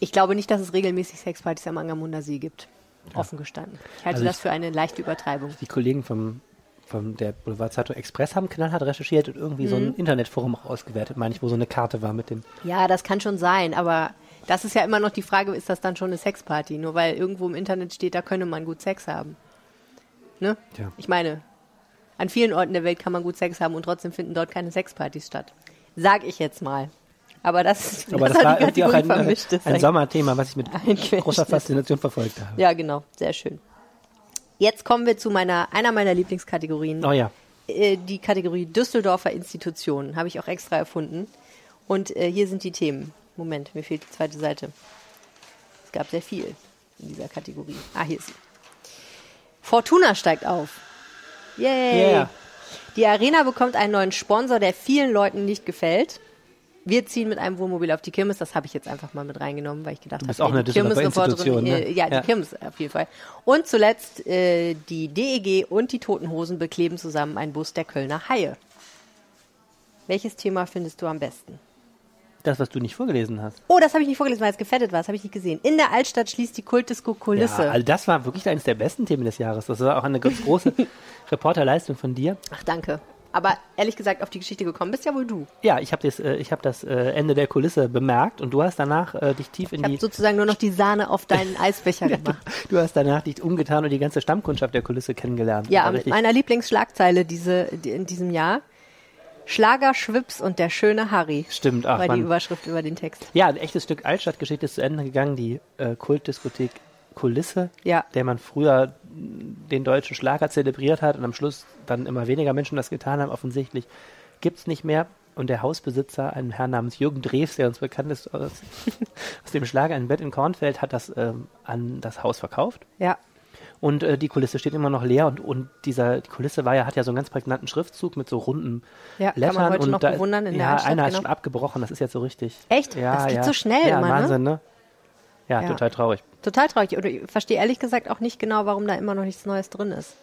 Ich glaube nicht, dass es regelmäßig Sexpartys am Angermunder See gibt. Offen gestanden. Ich halte Also das ich- für eine leichte Übertreibung. Die Kollegen vom, vom der Boulevardzeitung Express haben knallhart recherchiert und irgendwie so Mhm. ein Internetforum auch ausgewertet, meine ich, wo so eine Karte war mit dem. Ja, das kann schon sein, aber das ist ja immer noch die Frage, ist das dann schon eine Sexparty? Nur weil irgendwo im Internet steht, da könne man gut Sex haben. Ne? Tja. Ich meine, an vielen Orten der Welt kann man gut Sex haben und trotzdem finden dort keine Sexpartys statt. Sag ich jetzt mal. Aber das, Aber das, hat war irgendwie auch ein. Das ein ist Sommerthema, was ich mit ein großer. Faszination verfolgt habe. Ja, genau. Sehr schön. Jetzt kommen wir zu meiner, einer meiner Lieblingskategorien. Oh ja. äh, die Kategorie Düsseldorfer Institutionen. Habe ich auch extra erfunden. Und äh, hier sind die Themen. Moment, mir fehlt die zweite Seite. Es gab sehr viel in dieser Kategorie. Ah, hier ist sie. Fortuna steigt auf. Yay! Yeah. Die Arena bekommt einen neuen Sponsor, der vielen Leuten nicht gefällt. Wir ziehen mit einem Wohnmobil auf die Kirmes. Das habe ich jetzt einfach mal mit reingenommen, weil ich gedacht habe, auch eine die Kirmes drin. Institution, ne? Äh, Ja, die Ja. Kirmes auf jeden Fall. Und zuletzt äh, die DEG und die Toten Hosen bekleben zusammen einen Bus der Kölner Haie. Welches Thema findest du am besten? Das, was du nicht vorgelesen hast. Oh, das habe ich nicht vorgelesen, weil es gefettet war. Das habe ich nicht gesehen. In der Altstadt schließt die Kultdisco Kulisse. Ja, also das war wirklich eines der besten Themen des Jahres. Das war auch eine ganz große Reporterleistung von dir. Ach, danke. Aber ehrlich gesagt, auf die Geschichte gekommen bist ja wohl du. Ja, ich habe das, äh, ich hab das äh, Ende der Kulisse bemerkt und du hast danach äh, dich tief in Ich die. sozusagen nur noch die Sahne auf deinen Eisbecher gemacht. Du hast danach dich umgetan und die ganze Stammkundschaft der Kulisse kennengelernt. Ja, mit meiner Lieblingsschlagzeile diese, die, in diesem Jahr. Schlager Schwips und der schöne Harry. Stimmt, ach war die. Überschrift über den Text. Ja, ein echtes Stück Altstadtgeschichte ist zu Ende gegangen, die äh, Kultdiskothek Kulisse, Ja. der man früher den deutschen Schlager zelebriert hat und am Schluss dann immer weniger Menschen das getan haben, offensichtlich gibt's nicht mehr. Und der Hausbesitzer, ein Herr namens Jürgen Drews, der uns bekannt ist aus, aus dem Schlager Ein Bett in Kornfeld, hat das ähm, an das Haus verkauft. Ja. Und äh, die Kulisse steht immer noch leer und, und dieser die Kulisse war ja, hat ja so einen ganz prägnanten Schriftzug mit so runden Ja, kann Lettern. man heute und noch da, bewundern in der ja, Altstadt, einer ist genau. schon abgebrochen, das ist jetzt so richtig. Echt? Ja, Das geht ja. so schnell ja, immer, ne? Wahnsinn, ne? Ja, Ja. total traurig. Total traurig. Und ich verstehe ehrlich gesagt auch nicht genau, warum da immer noch nichts Neues drin ist.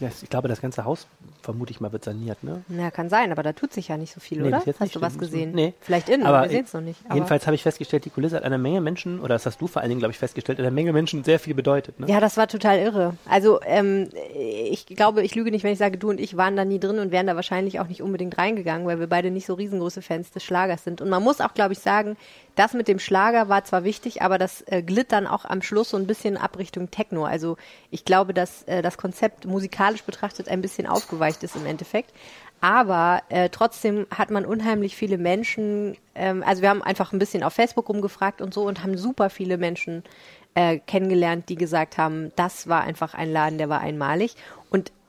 Ja, ich glaube, das ganze Haus, vermute ich mal, wird saniert, ne? Na, kann sein, aber da tut sich ja nicht so viel, Nee, oder? Hast du was stimmt. gesehen? Nee. Vielleicht innen, Aber wir sehen es noch nicht. Jedenfalls habe ich festgestellt, die Kulisse hat einer Menge Menschen, oder das hast du vor allen Dingen, glaube ich, festgestellt, einer Menge Menschen sehr viel bedeutet. Ne? Ja, das war total irre. Also ähm, ich glaube, ich lüge nicht, wenn ich sage, du und ich waren da nie drin und wären da wahrscheinlich auch nicht unbedingt reingegangen, weil wir beide nicht so riesengroße Fans des Schlagers sind. Und man muss auch, glaube ich, sagen, das mit dem Schlager war zwar wichtig, aber das äh, glitt dann auch am Schluss so ein bisschen ab Richtung Techno. Also ich glaube, dass äh, das Konzept musikalisch betrachtet ein bisschen aufgeweicht ist im Endeffekt. Aber äh, trotzdem hat man unheimlich viele Menschen, ähm, also wir haben einfach ein bisschen auf Facebook rumgefragt und so und haben super viele Menschen äh, kennengelernt, die gesagt haben, das war einfach ein Laden, der war einmalig.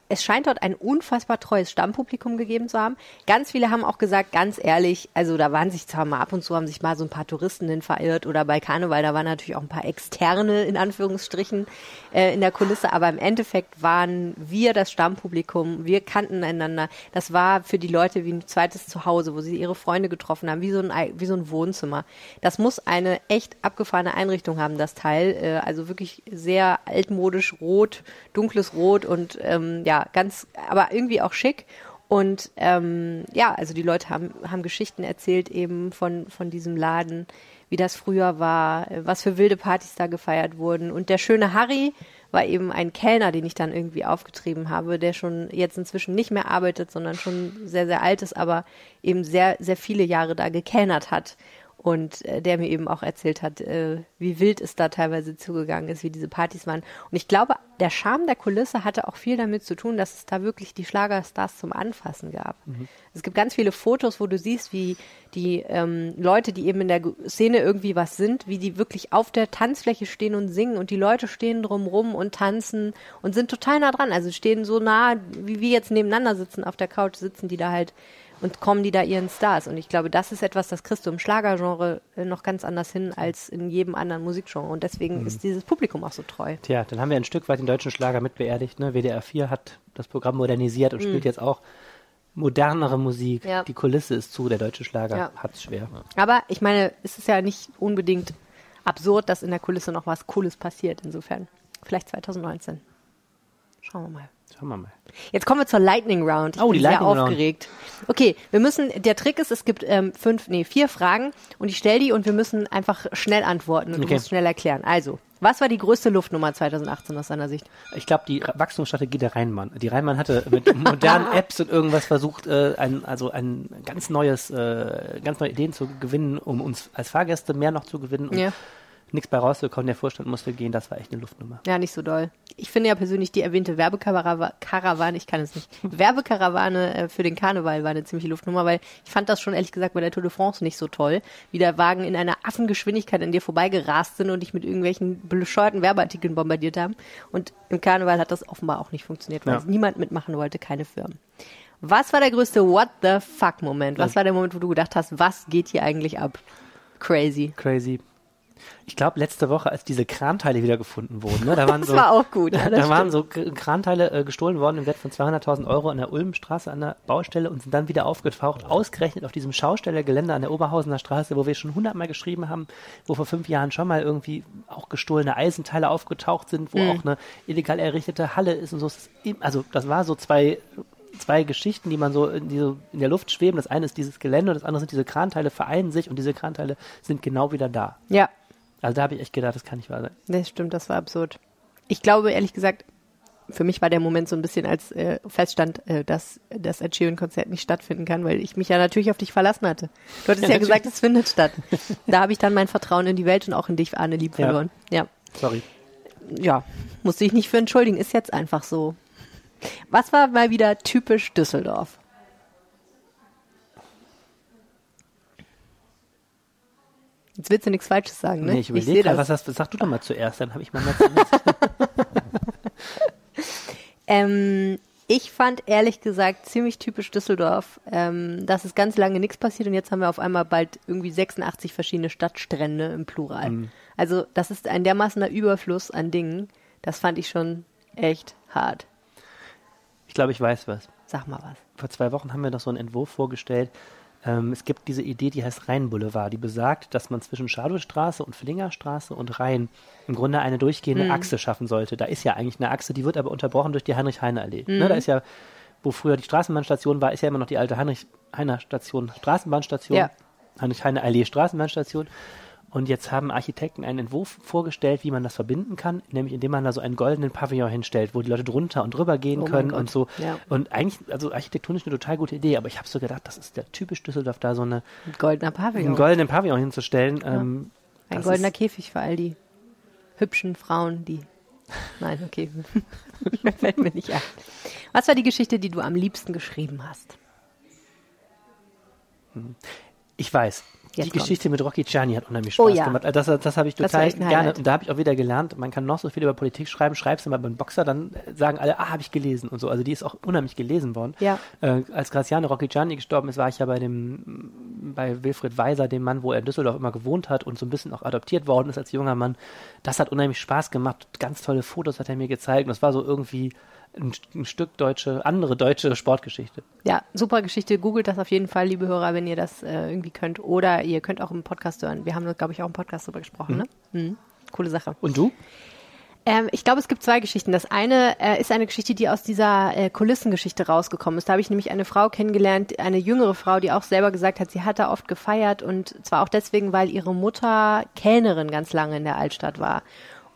Es scheint dort ein unfassbar treues Stammpublikum gegeben zu haben. Ganz viele haben auch gesagt, ganz ehrlich, also da waren sich zwar mal ab und zu, haben sich mal so ein paar Touristen hin verirrt oder bei Karneval, da waren natürlich auch ein paar Externe in Anführungsstrichen äh, in der Kulisse, aber im Endeffekt waren wir das Stammpublikum, wir kannten einander. Das war für die Leute wie ein zweites Zuhause, wo sie ihre Freunde getroffen haben, wie so ein, Ei- wie so ein Wohnzimmer. Das muss eine echt abgefahrene Einrichtung haben, das Teil. Äh, also wirklich sehr altmodisch rot, dunkles Rot und ähm, ja, ganz, aber irgendwie auch schick. Und ähm, ja, also die Leute haben, haben Geschichten erzählt eben von, von diesem Laden, wie das früher war, was für wilde Partys da gefeiert wurden. Und der schöne Harry war eben ein Kellner, den ich dann irgendwie aufgetrieben habe, der schon jetzt inzwischen nicht mehr arbeitet, sondern schon sehr, sehr alt ist, aber eben sehr, sehr viele Jahre da gekellnert hat. Und äh, der mir eben auch erzählt hat, äh, wie wild es da teilweise zugegangen ist, wie diese Partys waren. Und ich glaube, der Charme der Kulisse hatte auch viel damit zu tun, dass es da wirklich die Schlagerstars zum Anfassen gab. Es gibt ganz viele Fotos, wo du siehst, wie die ähm, Leute, die eben in der Szene irgendwie was sind, wie die wirklich auf der Tanzfläche stehen und singen und die Leute stehen drumrum und tanzen und sind total nah dran. Also stehen so nah, wie wir jetzt nebeneinander sitzen auf der Couch, sitzen die da halt und kommen die da ihren Stars. Und ich glaube, das ist etwas, das kriegst du im Schlagergenre äh, noch ganz anders hin als in jedem anderen Musikgenre. Und deswegen ist dieses Publikum auch so treu. Tja, dann haben wir ein Stück weit den deutschen Schlager mit beerdigt. Ne? WDR 4 hat das Programm modernisiert und spielt jetzt auch modernere Musik. Mhm. Ja. Die Kulisse ist zu, der deutsche Schlager Ja. hat's schwer. Aber ich meine, es ist ja nicht unbedingt absurd, dass in der Kulisse noch was Cooles passiert. Insofern, vielleicht 2019. Schauen wir mal. Schauen wir mal. Jetzt kommen wir zur Lightning Round. Ich Oh, bin die sehr Lightning Round. aufgeregt. Okay, wir müssen, der Trick ist, es gibt ähm, fünf, nee, vier Fragen und ich stelle die und wir müssen einfach schnell antworten und du Okay. musst schnell erklären. Also, was war die größte Luftnummer 2018 aus deiner Sicht? Ich glaube, die Wachstumsstrategie der Rheinmann. Die Rheinmann hatte mit modernen Apps und irgendwas versucht, äh, ein, also ein ganz neues, äh, ganz neue Ideen zu gewinnen, um uns als Fahrgäste mehr noch zu gewinnen. Und Ja. Nichts bei rausgekommen. Der Vorstand musste gehen. Das war echt eine Luftnummer. Ja, nicht so doll. Ich finde ja persönlich die erwähnte Werbekarawane, ich kann es nicht, Werbekarawane äh, für den Karneval war eine ziemliche Luftnummer, weil ich fand das schon ehrlich gesagt bei der Tour de France nicht so toll, wie der Wagen in einer Affengeschwindigkeit an dir vorbeigerast sind und dich mit irgendwelchen bescheuerten Werbeartikeln bombardiert haben. Und im Karneval hat das offenbar auch nicht funktioniert, weil Ja. es niemand mitmachen wollte, keine Firmen. Was war der größte What the fuck Moment? Was war der Moment, wo du gedacht hast, was geht hier eigentlich ab? Crazy. Crazy. Ich glaube, letzte Woche, als diese Kranteile wieder gefunden wurden, ne, da waren Das so, war auch gut. Ja, da waren so Kranteile äh, gestohlen worden im Wert von 200.000 Euro an der Ulmstraße an der Baustelle und sind dann wieder aufgetaucht, ausgerechnet auf diesem Schaustellergelände an der Oberhausener Straße, wo wir schon hundertmal geschrieben haben, wo vor fünf Jahren schon mal irgendwie auch gestohlene Eisenteile aufgetaucht sind, wo auch eine illegal errichtete Halle ist und so. Also das war so zwei zwei Geschichten, die man so in, die so in der Luft schweben. Das eine ist dieses Gelände und das andere sind diese Kranteile vereinen sich und diese Kranteile sind genau wieder da. Ja, Also da habe ich echt gedacht, das kann nicht wahr sein. Das stimmt, das war absurd. Ich glaube, ehrlich gesagt, für mich war der Moment so ein bisschen, als äh, feststand, äh, dass das Ed Sheeran-Konzert nicht stattfinden kann, weil ich mich ja natürlich auf dich verlassen hatte. Du hattest ja, Ja, gesagt, es findet statt. Da habe ich dann mein Vertrauen in die Welt und auch in dich, Arne, lieb Ja. verloren. Ja. Sorry. ja, musste ich nicht für entschuldigen, ist jetzt einfach so. Was war mal wieder typisch Düsseldorf? Jetzt willst du nichts Falsches sagen, ne? Nee, ich überlege gerade, was hast, sag du doch mal zuerst, dann habe ich mal mehr zu Ähm, ich fand ehrlich gesagt ziemlich typisch Düsseldorf, ähm, dass es ganz lange nichts passiert und jetzt haben wir auf einmal bald irgendwie 86 verschiedene Stadtstrände im Plural. Mhm. Also das ist ein dermaßener Überfluss an Dingen. Das fand ich schon echt hart. Ich glaube, ich weiß was. Sag mal was. Vor zwei Wochen haben wir noch so einen Entwurf vorgestellt. Ähm, es gibt diese Idee, die heißt Rheinboulevard, die besagt, dass man zwischen Schadowstraße und Flingerstraße und Rhein im Grunde eine durchgehende Achse schaffen sollte. Da ist ja eigentlich eine Achse, die wird aber unterbrochen durch die Heinrich-Heine-Allee. Ne, da ist ja, wo früher die Straßenbahnstation war, ist ja immer noch die alte Heinrich-Heine-Station, Straßenbahnstation. Ja. Heinrich-Heine-Allee, Straßenbahnstation. Und jetzt haben Architekten einen Entwurf vorgestellt, wie man das verbinden kann, nämlich indem man da so einen goldenen Pavillon hinstellt, wo die Leute drunter und drüber gehen Oh können und so. ja. Und eigentlich, also architektonisch eine total gute Idee, aber ich habe so gedacht, das ist der typisch Düsseldorf, da so eine, Ein goldener Pavillon. einen goldenen Pavillon hinzustellen. Ähm, Ein goldener Käfig für all die hübschen Frauen, die. Nein, okay. Fällt mir nicht ein. Was war die Geschichte, die du am liebsten geschrieben hast? Ich weiß. Jetzt die Geschichte mit Rocky Gianni hat unheimlich Spaß Oh ja. gemacht. Also Das, das habe ich total gerne. Und da habe ich auch wieder gelernt, man kann noch so viel über Politik schreiben, schreibst du mal beim Boxer, dann sagen alle, ah, habe ich gelesen und so. Also die ist auch unheimlich gelesen worden. Ja. Äh, als Graziano Rocky Gianni gestorben ist, war ich ja bei dem, bei Wilfried Weiser, dem Mann, wo er in Düsseldorf immer gewohnt hat und so ein bisschen auch adoptiert worden ist als junger Mann. Das hat unheimlich Spaß gemacht. Ganz tolle Fotos hat er mir gezeigt. Und das war so irgendwie ein, ein Stück deutsche, andere deutsche Sportgeschichte. Ja, super Geschichte. Googelt das auf jeden Fall, liebe Hörer, wenn ihr das äh, irgendwie könnt. Oder ihr könnt auch im Podcast hören. Wir haben, glaube ich, auch im Podcast drüber gesprochen, ne? Mhm. Coole Sache. Und du? Ähm, ich glaube, es gibt zwei Geschichten. Das eine äh, ist eine Geschichte, die aus dieser äh, Kulissengeschichte rausgekommen ist. Da habe ich nämlich eine Frau kennengelernt, eine jüngere Frau, die auch selber gesagt hat, sie hat da oft gefeiert und zwar auch deswegen, weil ihre Mutter Kellnerin ganz lange in der Altstadt war.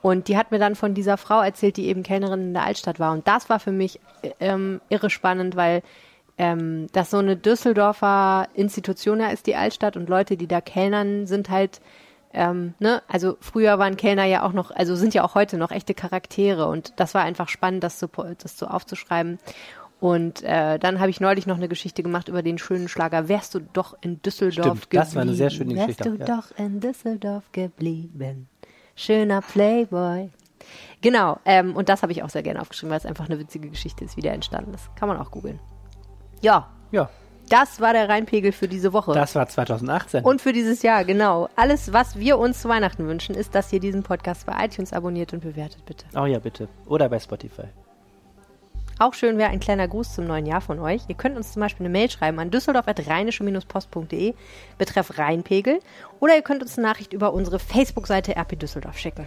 Und die hat mir dann von dieser Frau erzählt, die eben Kellnerin in der Altstadt war. Und das war für mich äh, ähm, irre spannend, weil ähm, das so eine Düsseldorfer Institution ja ist, die Altstadt, und Leute, die da kellnern, sind halt ähm, ne, also früher waren Kellner ja auch noch, also sind ja auch heute noch echte Charaktere und das war einfach spannend, das so, das so aufzuschreiben. Und äh, dann habe ich neulich noch eine Geschichte gemacht über den schönen Schlager Wärst du doch in Düsseldorf Stimmt, geblieben. das war eine sehr schöne Geschichte, Wärst du ja. doch in Düsseldorf geblieben. Schöner Playboy. Genau, ähm, und das habe ich auch sehr gerne aufgeschrieben, weil es einfach eine witzige Geschichte ist, wie der entstanden ist. Kann man auch googeln. Ja, Ja, das war der Rheinpegel für diese Woche. das war 2018. Und für dieses Jahr, genau. Alles, was wir uns zu Weihnachten wünschen, ist, dass ihr diesen Podcast bei iTunes abonniert und bewertet, bitte. Oh ja, bitte. Oder bei Spotify. Auch schön wäre ein kleiner Gruß zum neuen Jahr von euch. Ihr könnt uns zum Beispiel eine Mail schreiben an düsseldorf.rheinische-post.de betreff Rheinpegel oder ihr könnt uns eine Nachricht über unsere Facebook-Seite RP Düsseldorf schicken.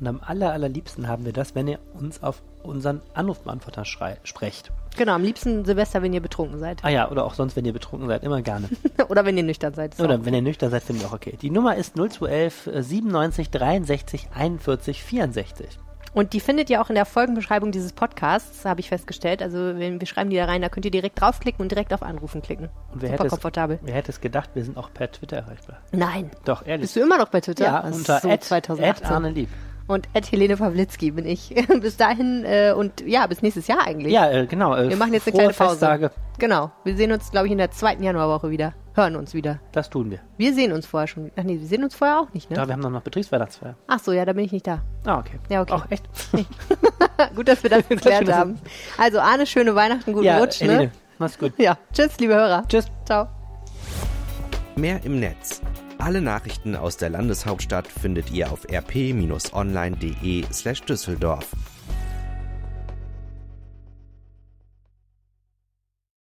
Und am aller, allerliebsten haben wir das, wenn ihr uns auf unseren Anrufbeantworter sprecht. Genau, am liebsten Silvester, wenn ihr betrunken seid. Ah ja, oder auch sonst, wenn ihr betrunken seid, immer gerne. Oder wenn ihr nüchtern seid. Oder wenn ihr nüchtern seid, finde ich auch okay. Die Nummer ist 0211 äh, 97 63 41 64. Und die findet ihr auch in der Folgenbeschreibung dieses Podcasts, habe ich festgestellt. Also wenn wir schreiben die da rein, da könnt ihr direkt draufklicken und direkt auf Anrufen klicken. Und wer Super hätte, es, komfortabel. wer hätte es gedacht, wir sind auch per Twitter erreichbar. Nein. Doch, ehrlich. Bist du immer noch bei Twitter? ja, Das unter so Ed, 2018. Ed Arne Lieb. Und Ed Helene Pawlitzki bin ich. bis dahin äh, und ja, bis nächstes Jahr eigentlich. Ja, äh, genau. Äh, Wir machen jetzt eine kleine Pause. Festtage. Genau. Wir sehen uns, glaube ich, in der zweiten Januarwoche wieder. Hören uns wieder. Das tun wir. Wir sehen uns vorher schon. Ach nee, wir sehen uns vorher auch nicht, Da, ne? wir haben noch, noch Betriebsweihnachtsfeier. Ach so, ja, da bin ich nicht da. Ah, okay. Ja, okay. Auch echt? Gut, dass wir das geklärt haben. Also Arne, schöne Weihnachten, guten ja, Rutsch, Helene, ne? mach's gut. Ja. Tschüss, liebe Hörer. Tschüss. Ciao. Mehr im Netz. Alle Nachrichten aus der Landeshauptstadt findet ihr auf rp-online.de slash Düsseldorf.